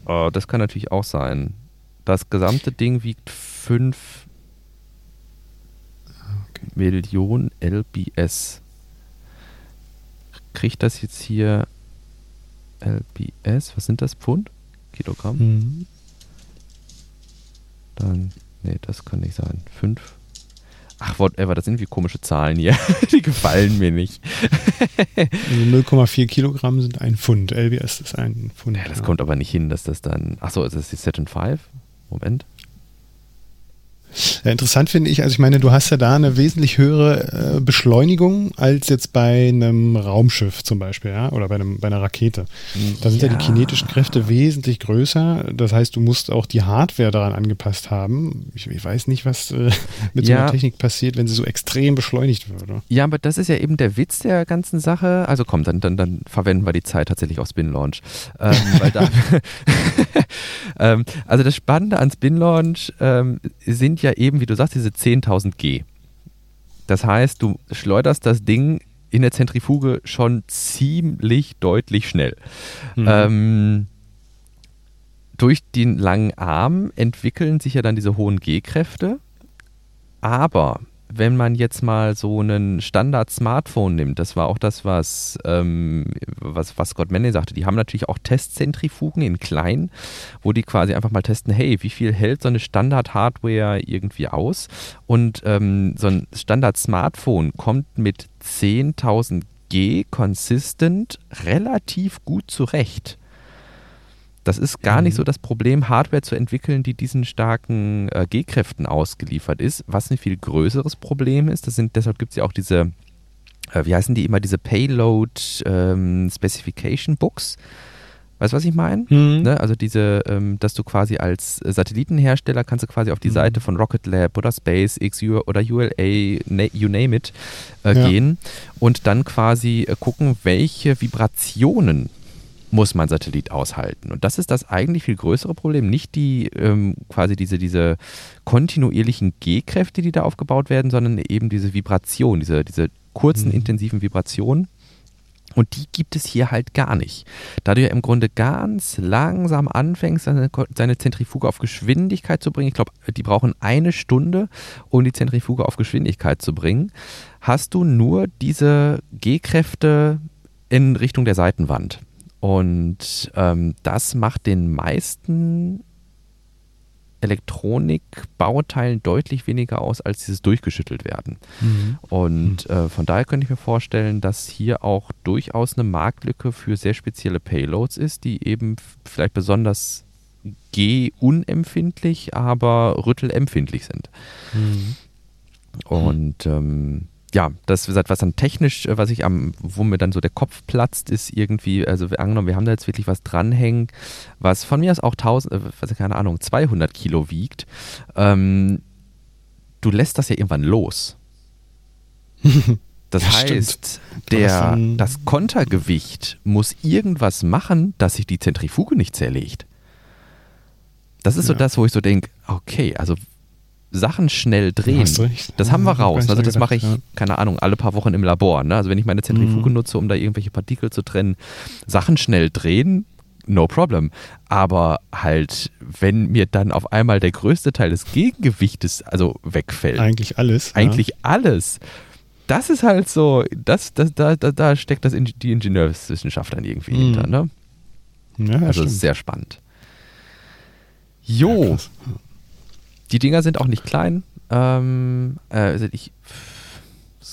Oh, das kann natürlich auch sein. Das gesamte Ding wiegt 5 Okay. Millionen LBS. Kriegt das jetzt hier LBS? Was sind das? Pfund? Kilogramm? Mhm. Dann, nee, das kann nicht sein. Fünf. Ach, whatever, das sind irgendwie komische Zahlen hier. <laughs> Die gefallen mir nicht. Also 0,4 Kilogramm sind ein Pfund. LBS ist ein Pfund. Ja, das kommt aber nicht hin, dass das dann. Achso, ist das die Saturn 5? Moment. Ja, interessant finde ich, also ich meine, du hast ja da eine wesentlich höhere äh, Beschleunigung als jetzt bei einem Raumschiff zum Beispiel, ja, oder bei, einem, bei einer Rakete. Da sind ja. die kinetischen Kräfte wesentlich größer. Das heißt, du musst auch die Hardware daran angepasst haben. Ich, ich weiß nicht, was äh, <laughs> mit so Ja. einer Technik passiert, wenn sie so extrem beschleunigt würde. Ja, aber das ist ja eben der Witz der ganzen Sache. Also komm, dann, dann, dann verwenden wir die Zeit tatsächlich auf Spin Launch. Ähm, <laughs> da, <laughs> ähm, also das Spannende an Spin Launch ähm, sind ja eben, wie du sagst, diese 10.000 G. Das heißt, du schleuderst das Ding in der Zentrifuge schon ziemlich deutlich schnell. Mhm. Ähm, durch den langen Arm entwickeln sich ja dann diese hohen G-Kräfte. Aber wenn man jetzt mal so einen Standard-Smartphone nimmt, das war auch das, was, ähm, was, was Scott Manley sagte, die haben natürlich auch Testzentrifugen in klein, wo die quasi einfach mal testen, hey, wie viel hält so eine Standard-Hardware irgendwie aus? Und ähm, so ein Standard-Smartphone kommt mit 10.000 G consistent relativ gut zurecht. Das ist gar nicht Mhm. so das Problem, Hardware zu entwickeln, die diesen starken äh, G-Kräften ausgeliefert ist. Was ein viel größeres Problem ist, das sind, deshalb gibt es ja auch diese, äh, wie heißen die immer, diese Payload ähm, Specification Books. Weißt du, was ich meine? Mhm. Ne? Also diese, ähm, dass du quasi als Satellitenhersteller kannst du quasi auf die Mhm. Seite von Rocket Lab oder SpaceX oder ULA, na, you name it, äh, Ja. gehen und dann quasi äh, gucken, welche Vibrationen muss mein Satellit aushalten. Und das ist das eigentlich viel größere Problem. Nicht die ähm, quasi diese, diese kontinuierlichen G-Kräfte, die da aufgebaut werden, sondern eben diese Vibration, diese, diese kurzen, Mhm. intensiven Vibrationen. Und die gibt es hier halt gar nicht. Da du ja im Grunde ganz langsam anfängst, seine, seine Zentrifuge auf Geschwindigkeit zu bringen, ich glaube, die brauchen eine Stunde, um die Zentrifuge auf Geschwindigkeit zu bringen, hast du nur diese G-Kräfte in Richtung der Seitenwand. Und ähm, das macht den meisten Elektronikbauteilen deutlich weniger aus als dieses durchgeschüttelt werden. Mhm. Und äh, von daher könnte ich mir vorstellen, dass hier auch durchaus eine Marktlücke für sehr spezielle Payloads ist, die eben vielleicht besonders G-unempfindlich, aber rüttelempfindlich sind. Mhm. Und ähm, ja, das wie gesagt, was dann technisch, äh, was ich am, wo mir dann so der Kopf platzt, ist irgendwie, also angenommen, wir haben da jetzt wirklich was dranhängen, was von mir aus auch 1000, äh, keine Ahnung, 200 Kilo wiegt. Ähm, du lässt das ja irgendwann los. <laughs> Das Ja, heißt, der, das Kontergewicht muss irgendwas machen, dass sich die Zentrifuge nicht zerlegt. Das ist so Ja. das, wo ich so denke, okay, also Sachen schnell drehen, das haben wir raus. Also das mache ich, keine Ahnung, alle paar Wochen im Labor. Ne? Also wenn ich meine Zentrifuge mhm. nutze, um da irgendwelche Partikel zu trennen, Sachen schnell drehen, no problem. Aber halt, wenn mir dann auf einmal der größte Teil des Gegengewichtes also wegfällt. Eigentlich alles. Eigentlich ja. alles. Das ist halt so, das, das, da, da, da steckt das in, die Ingenieurswissenschaft dann irgendwie mhm. hinter. Ne? Ja, also stimmt. sehr spannend. Jo. Ja, die Dinger sind auch nicht klein. Ähm, äh, also ich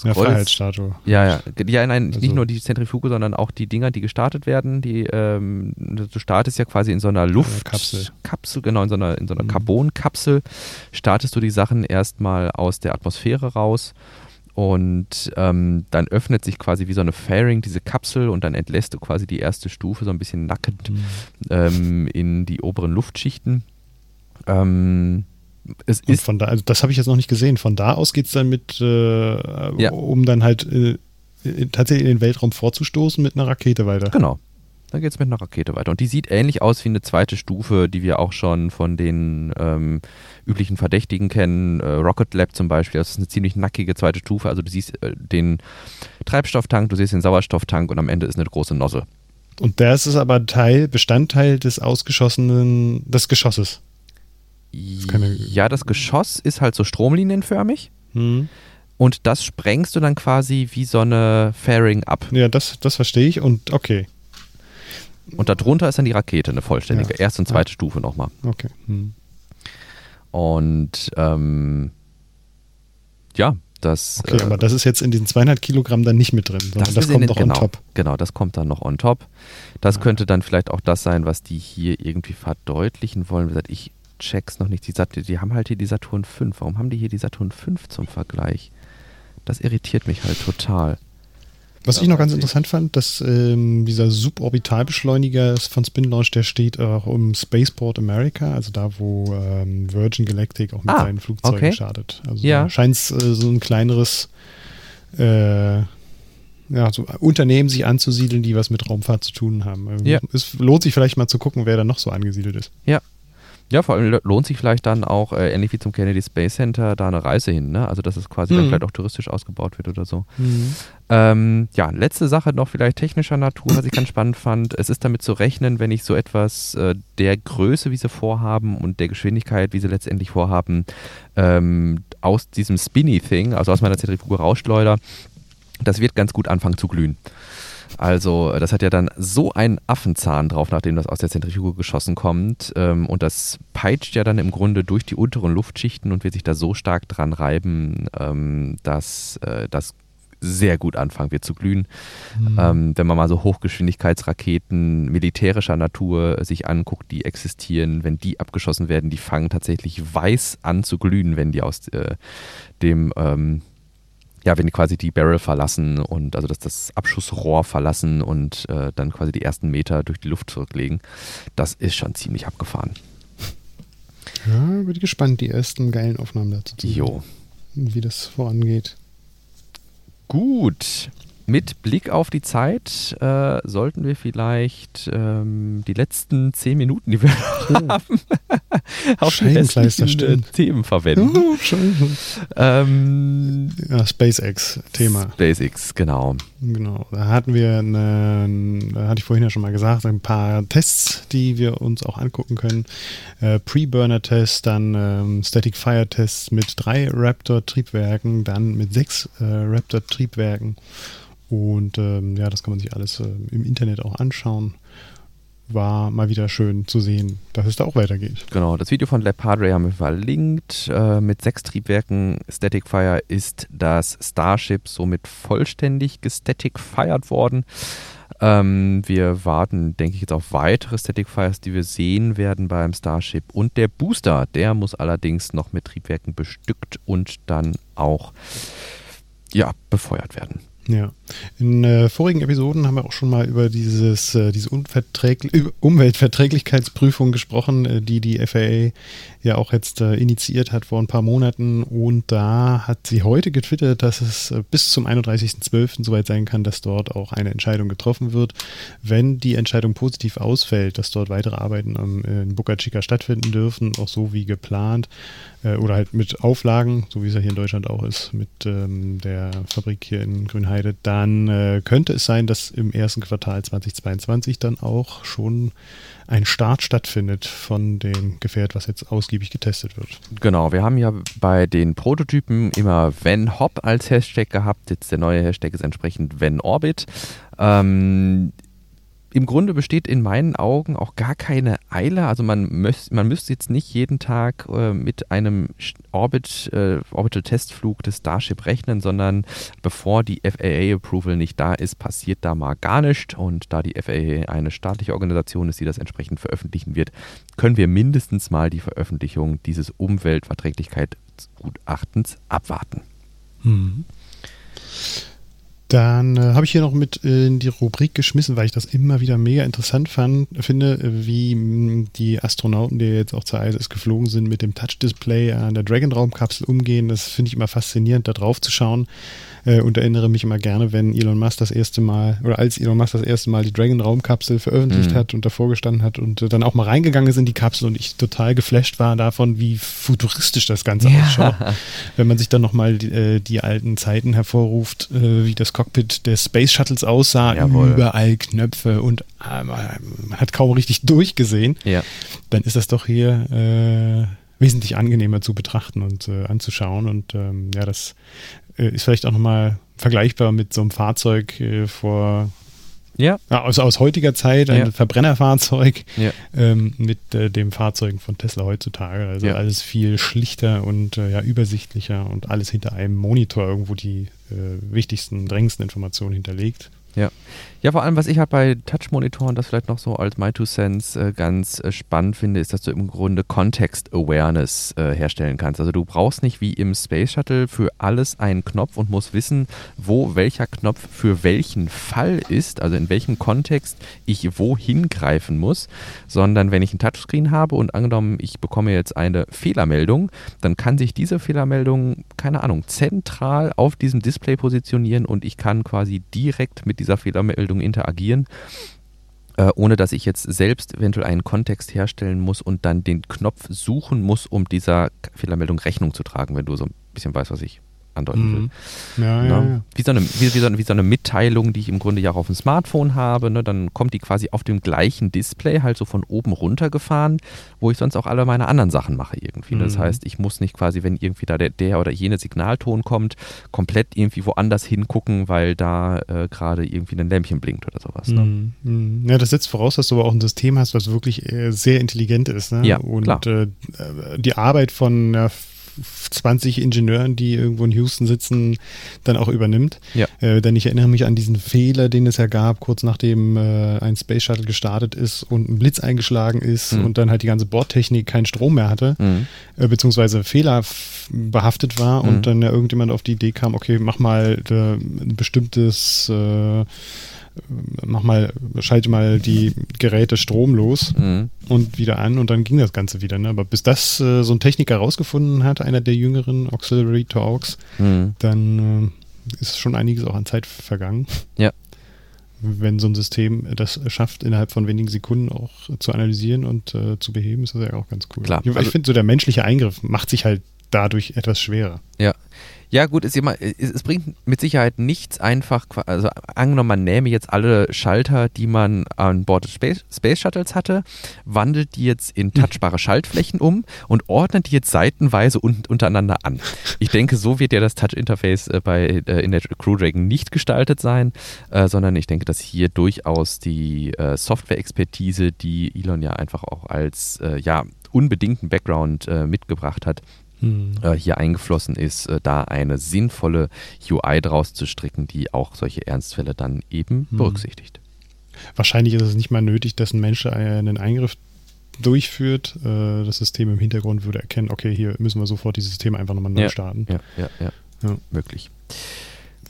ja, Freiheitsstatue. Ja, ja. Ja, nein, also. nicht nur die Zentrifuge, sondern auch die Dinger, die gestartet werden. Die, ähm, du startest ja quasi in so einer Luftkapsel. Kapsel, genau, in so einer, in so einer mhm. Carbonkapsel. Startest du die Sachen erstmal aus der Atmosphäre raus. Und ähm, dann öffnet sich quasi wie so eine Fairing diese Kapsel und dann entlässt du quasi die erste Stufe so ein bisschen nackend mhm. ähm, in die oberen Luftschichten. Ähm, es und ist von da, also das habe ich jetzt noch nicht gesehen. Von da aus geht es dann mit, äh, ja. um dann halt äh, tatsächlich in den Weltraum vorzustoßen mit einer Rakete weiter. Genau. Dann geht es mit einer Rakete weiter. Und die sieht ähnlich aus wie eine zweite Stufe, die wir auch schon von den ähm, üblichen Verdächtigen kennen. Äh, Rocket Lab zum Beispiel, das ist eine ziemlich nackige zweite Stufe. Also du siehst äh, den Treibstofftank, du siehst den Sauerstofftank und am Ende ist eine große Nosse. Und das ist aber Teil, Bestandteil des ausgeschossenen, des Geschosses. Ja, das Geschoss ist halt so stromlinienförmig. Mhm. Und das sprengst du dann quasi wie so eine Fairing ab. Ja, das, das verstehe ich und okay. Und darunter ist dann die Rakete, eine vollständige. Ja. Erste und zweite ja. Stufe nochmal. Okay. Hm. Und ähm, ja, das. Okay, äh, aber das ist jetzt in diesen 200 Kilogramm dann nicht mit drin, sondern das, das kommt noch genau, on top. Genau, das kommt dann noch on top. Das ja. könnte dann vielleicht auch das sein, was die hier irgendwie verdeutlichen wollen. Wie gesagt, ich check's noch nicht. Die, Sat die haben halt hier die Saturn 5. Warum haben die hier die Saturn 5 zum Vergleich? Das irritiert mich halt total. Was ich noch ganz interessant fand, dass ähm, dieser Suborbitalbeschleuniger von Spin Launch, der steht auch im Spaceport America, also da, wo ähm, Virgin Galactic auch mit ah, seinen Flugzeugen okay. startet. Also ja. scheint es äh, so ein kleineres äh, ja, so Unternehmen sich anzusiedeln, die was mit Raumfahrt zu tun haben. Also ja. Es lohnt sich vielleicht mal zu gucken, wer da noch so angesiedelt ist. Ja, ja, vor allem lohnt sich vielleicht dann auch, äh, ähnlich wie zum Kennedy Space Center, da eine Reise hin. Ne? Also, dass es quasi mhm. dann vielleicht auch touristisch ausgebaut wird oder so. Mhm. Ähm, ja, letzte Sache noch vielleicht technischer Natur, was ich ganz spannend fand. Es ist damit zu rechnen, wenn ich so etwas äh, der Größe, wie sie vorhaben und der Geschwindigkeit, wie sie letztendlich vorhaben, ähm, aus diesem Spinny-Thing, also aus meiner Zentrifuge rausschleuder, das wird ganz gut anfangen zu glühen. Also das hat ja dann so einen Affenzahn drauf, nachdem das aus der Zentrifuge geschossen kommt. Ähm, und das peitscht ja dann im Grunde durch die unteren Luftschichten und wird sich da so stark dran reiben, ähm, dass äh, das sehr gut anfangen wird zu glühen. Mhm. Ähm, wenn man mal so Hochgeschwindigkeitsraketen militärischer Natur sich anguckt, die existieren, wenn die abgeschossen werden, die fangen tatsächlich weiß an zu glühen, wenn die aus äh, dem ähm, ja, wenn die quasi die Barrel verlassen und also das, das Abschussrohr verlassen und äh, dann quasi die ersten Meter durch die Luft zurücklegen, das ist schon ziemlich abgefahren. Ja, bin gespannt, die ersten geilen Aufnahmen dazu zu sehen. Jo. Wie das vorangeht. Gut. Mit Blick auf die Zeit äh, sollten wir vielleicht ähm, die letzten zehn Minuten, die wir <laughs> oh. haben, <laughs> auf die restlichen Themen verwenden. <laughs> Oh, ähm, ja, SpaceX-Thema. SpaceX, genau. Genau. Da hatten wir, eine, da hatte ich vorhin ja schon mal gesagt, ein paar Tests, die wir uns auch angucken können. Äh, Pre-Burner-Tests, dann ähm, Static Fire-Tests mit drei Raptor-Triebwerken, dann mit sechs äh, Raptor-Triebwerken und ähm, ja, das kann man sich alles äh, im Internet auch anschauen. War mal wieder schön zu sehen, dass es da auch weitergeht. Genau, das Video von Lab Padre haben wir verlinkt. Äh, mit sechs Triebwerken Static Fire ist das Starship somit vollständig gestatic fired worden. Ähm, wir warten, denke ich, jetzt auf weitere Static Fires, die wir sehen werden beim Starship. Und der Booster, der muss allerdings noch mit Triebwerken bestückt und dann auch ja, befeuert werden. Ja. In äh, vorigen Episoden haben wir auch schon mal über dieses, äh, diese Umweltverträglichkeitsprüfung gesprochen, äh, die die FAA ja auch jetzt äh, initiiert hat vor ein paar Monaten. Und da hat sie heute getwittert, dass es äh, bis zum 31.12. soweit sein kann, dass dort auch eine Entscheidung getroffen wird. Wenn die Entscheidung positiv ausfällt, dass dort weitere Arbeiten am, in Boca Chica stattfinden dürfen, auch so wie geplant, äh, oder halt mit Auflagen, so wie es ja hier in Deutschland auch ist, mit ähm, der Fabrik hier in Grünheide, dann äh, könnte es sein, dass im ersten Quartal 2022 dann auch schon ein Start stattfindet von dem Gefährt, was jetzt ausgiebig getestet wird. Genau, wir haben ja bei den Prototypen immer When Hop als Hashtag gehabt. Jetzt der neue Hashtag ist entsprechend When Orbit. Ähm, im Grunde besteht in meinen Augen auch gar keine Eile. Also man, müß, man müsste jetzt nicht jeden Tag äh, mit einem Orbit, äh, Orbital-Testflug des Starship rechnen, sondern bevor die FAA-Approval nicht da ist, passiert da mal gar nichts. Und da die FAA eine staatliche Organisation ist, die das entsprechend veröffentlichen wird, können wir mindestens mal die Veröffentlichung dieses Umweltverträglichkeitsgutachtens abwarten. Mhm. Dann äh, habe ich hier noch mit in die Rubrik geschmissen, weil ich das immer wieder mega interessant fand, finde, wie mh, die Astronauten, die jetzt auch zur ISS geflogen sind, mit dem Touch-Display an der Dragon-Raumkapsel umgehen. Das finde ich immer faszinierend, da drauf zu schauen äh, und erinnere mich immer gerne, wenn Elon Musk das erste Mal oder als Elon Musk das erste Mal die Dragon Raumkapsel veröffentlicht mhm. hat und davor gestanden hat und äh, dann auch mal reingegangen ist in die Kapsel und ich total geflasht war davon, wie futuristisch das Ganze ja. ausschaut. <laughs> Wenn man sich dann nochmal die, äh, die alten Zeiten hervorruft, äh, wie das Cockpit des Space Shuttles aussah, Jawohl. überall Knöpfe und äh, man hat kaum richtig <laughs> durchgesehen, ja. dann ist das doch hier äh, wesentlich angenehmer zu betrachten und äh, anzuschauen. Und ähm, ja, das äh, ist vielleicht auch nochmal vergleichbar mit so einem Fahrzeug äh, vor ja. Also aus heutiger Zeit ein ja. Verbrennerfahrzeug ja. ähm, mit äh, dem Fahrzeugen von Tesla heutzutage. Also ja. alles viel schlichter und äh, ja, übersichtlicher und alles hinter einem Monitor irgendwo die wichtigsten, drängendsten Informationen hinterlegt. Ja. Ja, vor allem, was ich halt bei Touch-Monitoren, das vielleicht noch so als My Two Cents äh, ganz äh, spannend finde, ist, dass du im Grunde Context-Awareness äh, herstellen kannst. Also du brauchst nicht wie im Space Shuttle für alles einen Knopf und musst wissen, wo welcher Knopf für welchen Fall ist, also in welchem Kontext ich wohin greifen muss, sondern wenn ich ein Touchscreen habe und angenommen, ich bekomme jetzt eine Fehlermeldung, dann kann sich diese Fehlermeldung, keine Ahnung, zentral auf diesem Display positionieren und ich kann quasi direkt mit dieser Fehlermeldung Meldung interagieren, äh, ohne dass ich jetzt selbst eventuell einen Kontext herstellen muss und dann den Knopf suchen muss, um dieser Fehlermeldung Rechnung zu tragen, wenn du so ein bisschen weißt, was ich andeuten will. Mhm. Ja, ne? ja, ja. Wie, so eine, wie, wie, so eine, wie, so eine, Mitteilung, die ich im Grunde ja auch auf dem Smartphone habe. Ne? Dann kommt die quasi auf dem gleichen Display halt so von oben runter gefahren, wo ich sonst auch alle meine anderen Sachen mache irgendwie. Mhm. Das heißt, ich muss nicht quasi, wenn irgendwie da der, der oder jene Signalton kommt, komplett irgendwie woanders hingucken, weil da äh, gerade irgendwie ein Lämpchen blinkt oder sowas. Ne? Mhm. mhm. Ja, das setzt voraus, dass du aber auch ein System hast, was wirklich äh, sehr intelligent ist. Ne? Ja, Und klar. Äh, die Arbeit von einer 20 Ingenieuren, die irgendwo in Houston sitzen, dann auch übernimmt. Ja. Äh, denn ich erinnere mich an diesen Fehler, den es ja gab, kurz nachdem äh, ein Space Shuttle gestartet ist und ein Blitz eingeschlagen ist mhm. und dann halt die ganze Bordtechnik keinen Strom mehr hatte, mhm. äh, beziehungsweise fehlerbehaftet war mhm. und dann ja irgendjemand auf die Idee kam, okay, mach mal äh, ein bestimmtes äh, mach mal, schalte mal die Geräte stromlos mhm. und wieder an und dann ging das Ganze wieder. Ne? Aber bis das äh, so ein Techniker rausgefunden hat, einer der jüngeren Auxiliary Talks, mhm. dann äh, ist schon einiges auch an Zeit vergangen. Ja. Wenn so ein System das schafft, innerhalb von wenigen Sekunden auch zu analysieren und äh, zu beheben, ist das ja auch ganz cool. Klar. Ich, ich also finde, so der menschliche Eingriff macht sich halt dadurch etwas schwerer. Ja. Ja, gut, ist immer, es, es, bringt mit Sicherheit nichts einfach, also angenommen, man nähme jetzt alle Schalter, die man an Bord des Space, Space Shuttles hatte, wandelt die jetzt in hm. touchbare Schaltflächen um und ordnet die jetzt seitenweise un untereinander an. Ich denke, so wird ja das Touch-Interface äh, bei, äh, in der Crew Dragon nicht gestaltet sein, äh, sondern ich denke, dass hier durchaus die äh, Software-Expertise, die Elon ja einfach auch als äh, ja, unbedingten Background äh, mitgebracht hat, hm. äh, hier eingeflossen ist, äh, da eine sinnvolle UI draus zu stricken, die auch solche Ernstfälle dann eben hm. berücksichtigt. Wahrscheinlich ist es nicht mal nötig, dass ein Mensch einen Eingriff durchführt. Äh, das System im Hintergrund würde erkennen, okay, hier müssen wir sofort dieses System einfach nochmal neu ja, starten. Ja, ja, ja, ja. Möglich.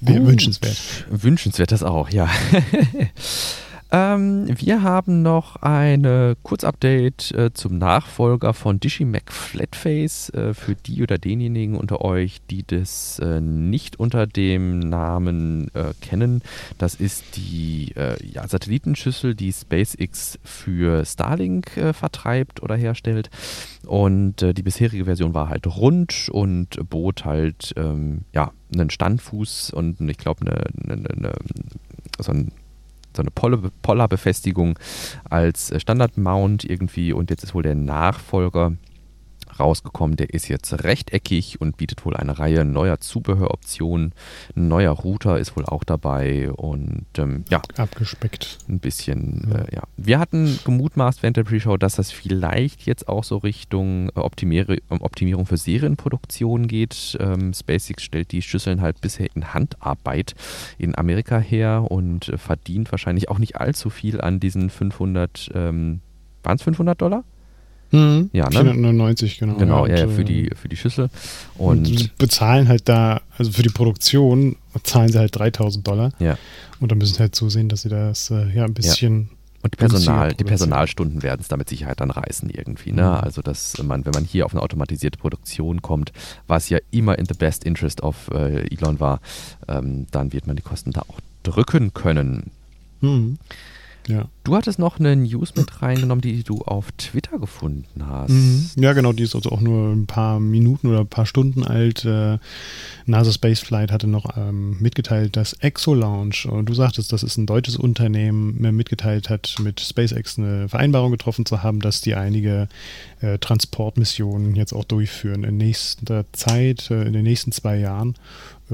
Wünschenswert. Wünschenswert das auch, ja. <laughs> Ähm, wir haben noch eine Kurzupdate äh, zum Nachfolger von Digimac Flatface äh, für die oder denjenigen unter euch, die das äh, nicht unter dem Namen äh, kennen. Das ist die äh, ja, Satellitenschüssel, die SpaceX für Starlink äh, vertreibt oder herstellt. Und die bisherige Version war halt rund und bot halt ähm, ja, einen Standfuß und ich glaube eine, eine, eine, so ein so eine Poller-Befestigung als äh, Standard-Mount irgendwie und jetzt ist wohl der Nachfolger rausgekommen. Der ist jetzt rechteckig und bietet wohl eine Reihe neuer Zubehöroptionen. Ein neuer Router ist wohl auch dabei und ähm, ja. Abgespeckt. Ein bisschen, ja. Äh, ja. Wir hatten gemutmaßt während der Pre-Show, dass das vielleicht jetzt auch so Richtung äh, Optimier Optimierung für Serienproduktion geht. Ähm, SpaceX stellt die Schüsseln halt bisher in Handarbeit in Amerika her und verdient wahrscheinlich auch nicht allzu viel an diesen 500, ähm, waren es 500 Dollar? Mhm. Ja, ne? 499, genau. Genau, ja, ja, für, die, für die Schüssel. Und, und bezahlen halt da, also für die Produktion zahlen sie halt 3000 Dollar. Ja. Und dann müssen sie halt zusehen, dass sie das äh, ja ein bisschen. Ja. Und die, Personal, die Personalstunden werden es damit Sicherheit dann reißen irgendwie. Ne? Mhm. Also, dass man, wenn man hier auf eine automatisierte Produktion kommt, was ja immer in the best interest of äh, Elon war, ähm, dann wird man die Kosten da auch drücken können. Mhm. Ja. Du hattest noch eine News mit reingenommen, die du auf Twitter gefunden hast. Mhm. Ja, genau, die ist also auch nur ein paar Minuten oder ein paar Stunden alt. Äh, NASA Spaceflight hatte noch ähm, mitgeteilt, dass Exo-Launch, und du sagtest, das ist ein deutsches Unternehmen, mir mitgeteilt hat, mit SpaceX eine Vereinbarung getroffen zu haben, dass die einige äh, Transportmissionen jetzt auch durchführen in nächster Zeit, äh, in den nächsten zwei Jahren.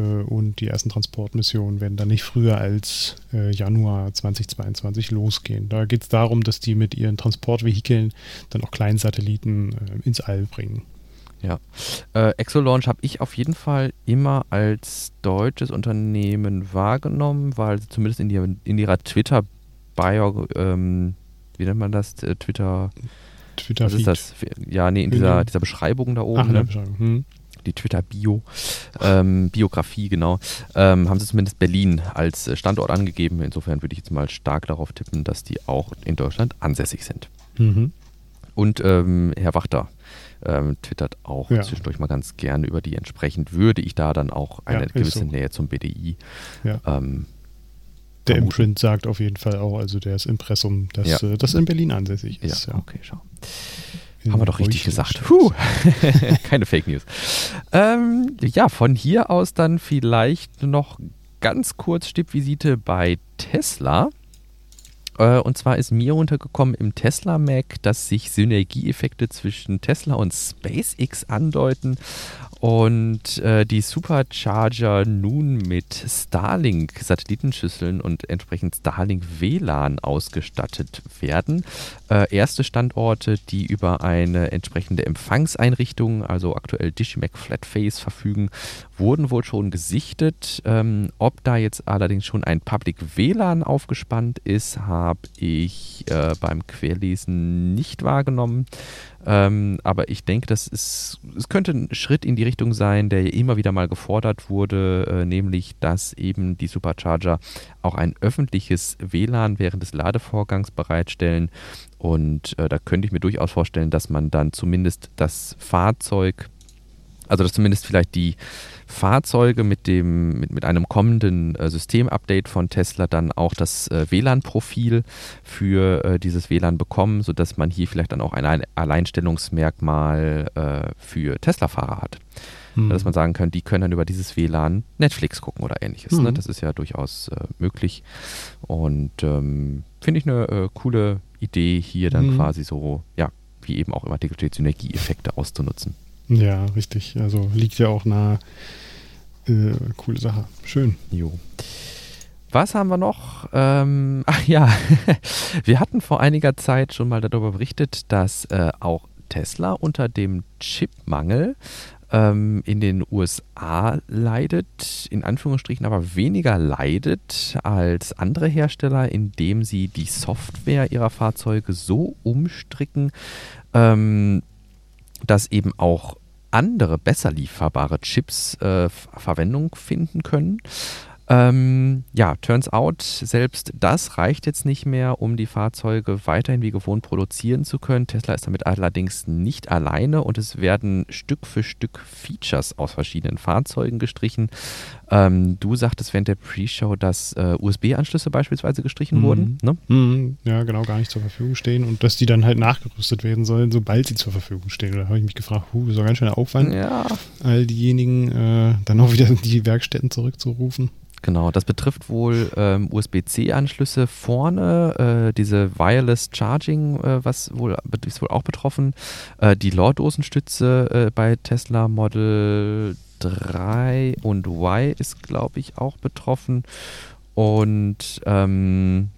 Äh, und die ersten Transportmissionen werden dann nicht früher als äh, Januar 2022 losgehen. Da geht es darum, dass die mit ihren Transportvehikeln dann auch Kleinsatelliten äh, ins All bringen. Ja. Äh, Exolaunch habe ich auf jeden Fall immer als deutsches Unternehmen wahrgenommen, weil zumindest in, die, in ihrer Twitter-Bio, ähm, wie nennt man das? Twitter. Twitter was ist das? Ja, nee, in dieser, dieser Beschreibung da oben. Ach, ne? Beschreibung. Hm die Twitter-Bio, ähm, Biografie, genau, ähm, haben sie zumindest Berlin als äh, Standort angegeben. Insofern würde ich jetzt mal stark darauf tippen, dass die auch in Deutschland ansässig sind. Mhm. Und ähm, Herr Wachter ähm, twittert auch ja. zwischendurch mal ganz gerne über die. Entsprechend würde ich da dann auch eine ja, gewisse so. Nähe zum BDI. Ja. Ähm, der Imprint sagt auf jeden Fall auch, also das Impressum, dass äh, das in Berlin ansässig ist. Ja, okay, schau. Haben wir doch richtig gesagt. Puh. <laughs> Keine Fake News. Ähm, ja, von hier aus dann vielleicht noch ganz kurz Stippvisite bei Tesla. Äh, und zwar ist mir untergekommen im Tesla Mac, dass sich Synergieeffekte zwischen Tesla und SpaceX andeuten und äh, die Supercharger nun mit Starlink-Satellitenschüsseln und entsprechend Starlink WLAN ausgestattet werden. Äh, erste Standorte, die über eine entsprechende Empfangseinrichtung, also aktuell Digimac Flatface, verfügen, wurden wohl schon gesichtet. Ähm, ob da jetzt allerdings schon ein Public WLAN aufgespannt ist, habe ich äh, beim Querlesen nicht wahrgenommen. Ähm, aber ich denke, das ist, es könnte ein Schritt in die Richtung sein, der immer wieder mal gefordert wurde, äh, nämlich, dass eben die Supercharger auch ein öffentliches WLAN während des Ladevorgangs bereitstellen. Und äh, da könnte ich mir durchaus vorstellen, dass man dann zumindest das Fahrzeug, also dass zumindest vielleicht die Fahrzeuge mit, dem, mit, mit einem kommenden äh, Systemupdate von Tesla dann auch das äh, WLAN-Profil für äh, dieses WLAN bekommen, sodass man hier vielleicht dann auch ein Alleinstellungsmerkmal äh, für Tesla-Fahrer hat. Mhm. Dass man sagen kann, die können dann über dieses WLAN Netflix gucken oder ähnliches. Mhm. Ne? Das ist ja durchaus äh, möglich. Und ähm, finde ich eine äh, coole Idee, hier dann mhm. quasi so, ja, wie eben auch im Artikel steht, Synergieeffekte auszunutzen. Ja, richtig. Also liegt ja auch nahe. Äh, coole Sache. Schön. Jo. Was haben wir noch? Ähm, <laughs> ach ja, <laughs> wir hatten vor einiger Zeit schon mal darüber berichtet, dass äh, auch Tesla unter dem Chipmangel ähm, in den USA leidet, in Anführungsstrichen aber weniger leidet als andere Hersteller, indem sie die Software ihrer Fahrzeuge so umstricken, ähm, dass eben auch andere besser lieferbare Chips äh, Verwendung finden können. Ähm, ja, turns out, selbst das reicht jetzt nicht mehr, um die Fahrzeuge weiterhin wie gewohnt produzieren zu können. Tesla ist damit allerdings nicht alleine und es werden Stück für Stück Features aus verschiedenen Fahrzeugen gestrichen. Ähm, du sagtest während der Pre-Show, dass äh, USB-Anschlüsse beispielsweise gestrichen mhm. wurden. Ne? Mhm. Ja, genau, gar nicht zur Verfügung stehen und dass die dann halt nachgerüstet werden sollen, sobald sie zur Verfügung stehen. Da habe ich mich gefragt, huh, das ist doch ganz schöner Aufwand, ja. all diejenigen äh, dann auch wieder die Werkstätten zurückzurufen. Genau, das betrifft wohl ähm, USB-C-Anschlüsse vorne, äh, diese Wireless Charging, äh, was wohl ist wohl auch betroffen. Äh, die LoR-Dosenstütze äh, bei Tesla Model 3 und Y ist, glaube ich, auch betroffen. Und ähm,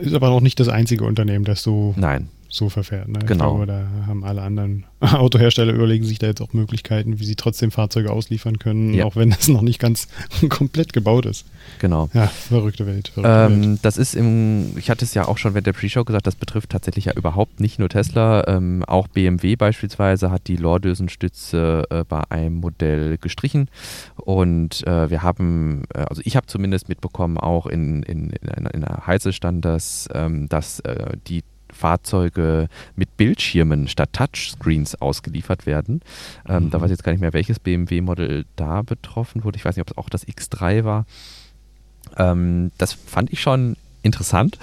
ist aber noch nicht das einzige Unternehmen, das so Nein so verfährt. Ne? Genau. Glaube, da haben alle anderen <laughs> Autohersteller überlegen sich da jetzt auch Möglichkeiten, wie sie trotzdem Fahrzeuge ausliefern können, ja. auch wenn das noch nicht ganz <laughs> komplett gebaut ist. Genau. Ja, verrückte Welt. Verrückte ähm, Welt. Das ist im, ich hatte es ja auch schon während der Pre-Show gesagt, das betrifft tatsächlich ja überhaupt nicht nur Tesla, ähm, auch BMW beispielsweise hat die Lordösenstütze äh, bei einem Modell gestrichen und äh, wir haben, äh, also ich habe zumindest mitbekommen, auch in, in, in, einer, in einer stand, dass, ähm, dass äh, die Fahrzeuge mit Bildschirmen statt Touchscreens ausgeliefert werden. Ähm, mhm. Da weiß ich jetzt gar nicht mehr, welches BMW-Modell da betroffen wurde. Ich weiß nicht, ob es auch das X3 war. Ähm, das fand ich schon interessant,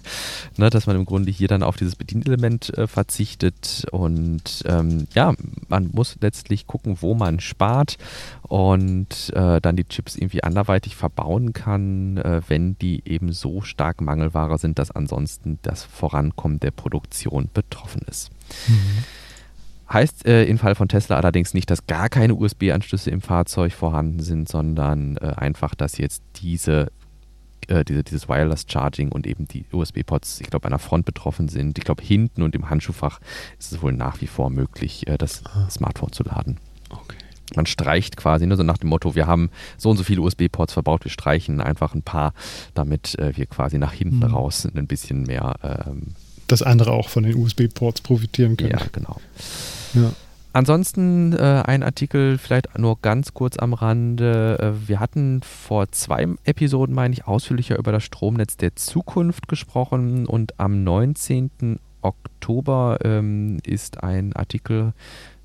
<laughs> ne, dass man im Grunde hier dann auf dieses Bedienelement äh, verzichtet und ähm, ja, man muss letztlich gucken, wo man spart und äh, dann die Chips irgendwie anderweitig verbauen kann, äh, wenn die eben so stark Mangelware sind, dass ansonsten das Vorankommen der Produktion betroffen ist. Mhm. Heißt äh, im Fall von Tesla allerdings nicht, dass gar keine USB-Anschlüsse im Fahrzeug vorhanden sind, sondern äh, einfach, dass jetzt diese äh, diese, dieses Wireless Charging und eben die USB-Ports, ich glaube, an der Front betroffen sind. Ich glaube, hinten und im Handschuhfach ist es wohl nach wie vor möglich, äh, das ah. Smartphone zu laden. Okay. Man streicht quasi, nur ne, so nach dem Motto, wir haben so und so viele USB-Ports verbaut, wir streichen einfach ein paar, damit äh, wir quasi nach hinten mhm. raus ein bisschen mehr. Ähm, Dass andere auch von den USB-Ports profitieren können. Ja, genau. Ja. Ansonsten äh, ein Artikel, vielleicht nur ganz kurz am Rande. Äh, wir hatten vor zwei Episoden, meine ich, ausführlicher über das Stromnetz der Zukunft gesprochen und am 19. Oktober ähm, ist ein Artikel,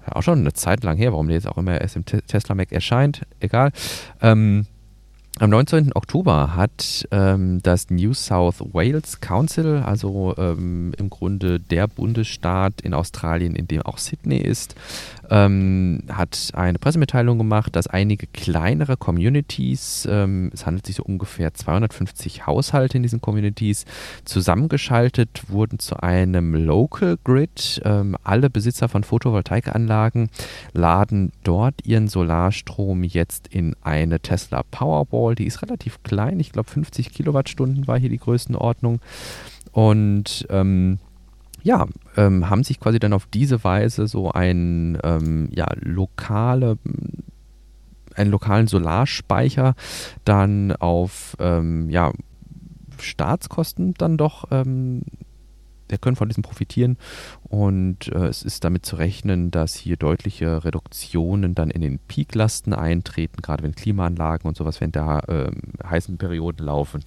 auch schon eine Zeit lang her, warum der jetzt auch immer erst im Tesla Mac erscheint, egal. Ähm, am 19. Oktober hat ähm, das New South Wales Council, also ähm, im Grunde der Bundesstaat in Australien, in dem auch Sydney ist, ähm, hat eine Pressemitteilung gemacht, dass einige kleinere Communities, ähm, es handelt sich so ungefähr 250 Haushalte in diesen Communities, zusammengeschaltet wurden zu einem Local Grid. Ähm, alle Besitzer von Photovoltaikanlagen laden dort ihren Solarstrom jetzt in eine Tesla Powerball. Die ist relativ klein, ich glaube 50 Kilowattstunden war hier die Größenordnung. Und ähm, ja, ähm, haben sich quasi dann auf diese Weise so ein ähm, ja, lokale einen lokalen Solarspeicher dann auf ähm, ja, Staatskosten dann doch wir können von diesem profitieren und äh, es ist damit zu rechnen, dass hier deutliche Reduktionen dann in den Peaklasten eintreten, gerade wenn Klimaanlagen und sowas während der äh, heißen Perioden laufen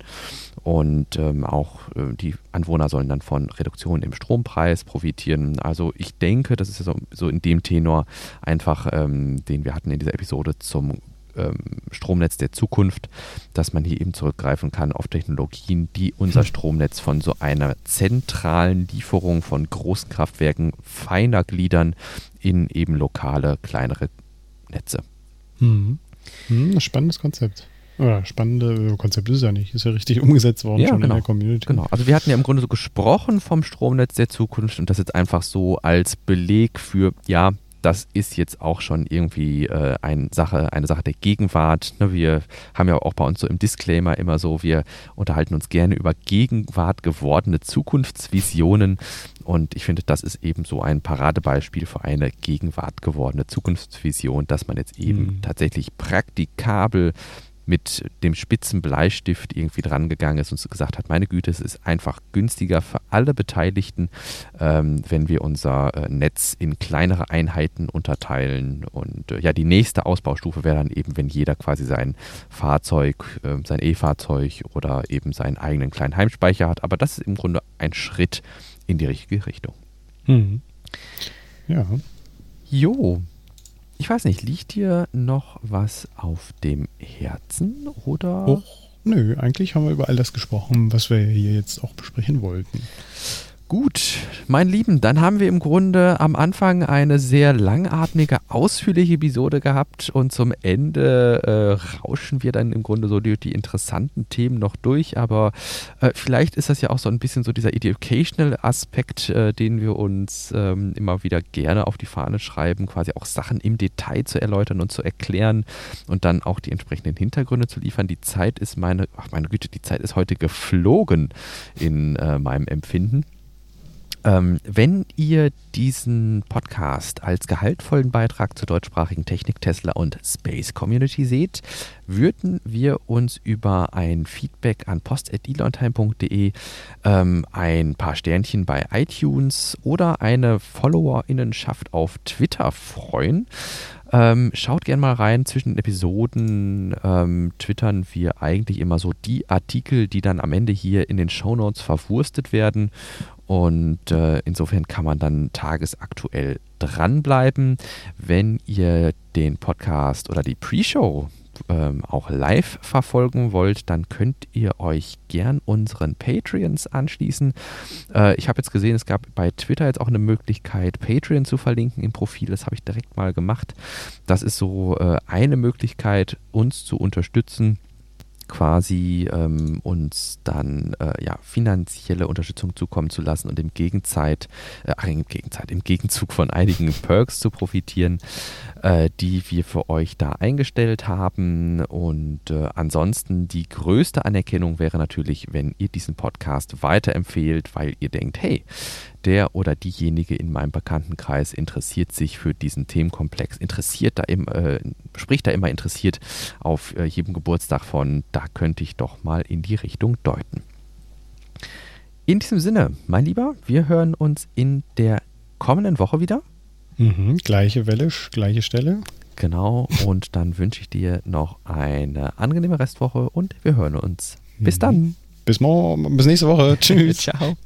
und ähm, auch äh, die Anwohner sollen dann von Reduktionen im Strompreis profitieren. Also ich denke, das ist so, so in dem Tenor einfach, ähm, den wir hatten in dieser Episode zum ähm, Stromnetz der Zukunft, dass man hier eben zurückgreifen kann auf Technologien, die unser hm. Stromnetz von so einer zentralen Lieferung von Großkraftwerken feiner gliedern in eben lokale, kleinere Netze. Mhm. Mhm, spannendes Konzept. Oder spannende Konzept ist es ja nicht. Ist ja richtig <laughs> umgesetzt worden ja, schon genau. in der Community. Genau. Also wir hatten ja im Grunde so gesprochen vom Stromnetz der Zukunft und das jetzt einfach so als Beleg für, ja, das ist jetzt auch schon irgendwie äh, eine, Sache, eine Sache der Gegenwart. Ne, wir haben ja auch bei uns so im Disclaimer immer so, wir unterhalten uns gerne über Gegenwart gewordene Zukunftsvisionen. Und ich finde, das ist eben so ein Paradebeispiel für eine Gegenwart gewordene Zukunftsvision, dass man jetzt eben mhm. tatsächlich praktikabel mit dem spitzen Bleistift irgendwie dran gegangen ist und gesagt hat, meine Güte, es ist einfach günstiger für alle Beteiligten, ähm, wenn wir unser äh, Netz in kleinere Einheiten unterteilen. Und äh, ja, die nächste Ausbaustufe wäre dann eben, wenn jeder quasi sein Fahrzeug, äh, sein E-Fahrzeug oder eben seinen eigenen kleinen Heimspeicher hat. Aber das ist im Grunde ein Schritt in die richtige Richtung. Mhm. Ja. Jo, ich weiß nicht, liegt dir noch was auf dem Herzen oder? Och, nö, eigentlich haben wir über all das gesprochen, was wir hier jetzt auch besprechen wollten. Gut, mein Lieben, dann haben wir im Grunde am Anfang eine sehr langatmige, ausführliche Episode gehabt und zum Ende äh, rauschen wir dann im Grunde so die, die interessanten Themen noch durch, aber äh, vielleicht ist das ja auch so ein bisschen so dieser educational Aspekt, äh, den wir uns ähm, immer wieder gerne auf die Fahne schreiben, quasi auch Sachen im Detail zu erläutern und zu erklären und dann auch die entsprechenden Hintergründe zu liefern. Die Zeit ist meine, ach meine Güte, die Zeit ist heute geflogen in äh, meinem Empfinden. Ähm, wenn ihr diesen Podcast als gehaltvollen Beitrag zur deutschsprachigen Technik, Tesla und Space Community seht, würden wir uns über ein Feedback an post.elontime.de, ähm, ein paar Sternchen bei iTunes oder eine Followerinnenschaft auf Twitter freuen. Ähm, schaut gerne mal rein. Zwischen den Episoden ähm, twittern wir eigentlich immer so die Artikel, die dann am Ende hier in den Shownotes verwurstet werden. Und äh, insofern kann man dann tagesaktuell dranbleiben. Wenn ihr den Podcast oder die Pre-Show ähm, auch live verfolgen wollt, dann könnt ihr euch gern unseren Patreons anschließen. Äh, ich habe jetzt gesehen, es gab bei Twitter jetzt auch eine Möglichkeit, Patreon zu verlinken im Profil. Das habe ich direkt mal gemacht. Das ist so äh, eine Möglichkeit, uns zu unterstützen quasi ähm, uns dann äh, ja, finanzielle Unterstützung zukommen zu lassen und im Gegenzeit, äh, ach, im Gegenzeit, im Gegenzug von einigen <laughs> Perks zu profitieren, äh, die wir für euch da eingestellt haben. Und äh, ansonsten die größte Anerkennung wäre natürlich, wenn ihr diesen Podcast weiterempfehlt, weil ihr denkt, hey, der oder diejenige in meinem Bekanntenkreis interessiert sich für diesen Themenkomplex, interessiert da im, äh, spricht da immer interessiert auf äh, jedem Geburtstag von, da könnte ich doch mal in die Richtung deuten. In diesem Sinne, mein Lieber, wir hören uns in der kommenden Woche wieder. Mhm, gleiche Welle, gleiche Stelle. Genau, und dann wünsche ich dir noch eine angenehme Restwoche und wir hören uns. Bis mhm. dann. Bis morgen, bis nächste Woche. <laughs> Tschüss. Ciao.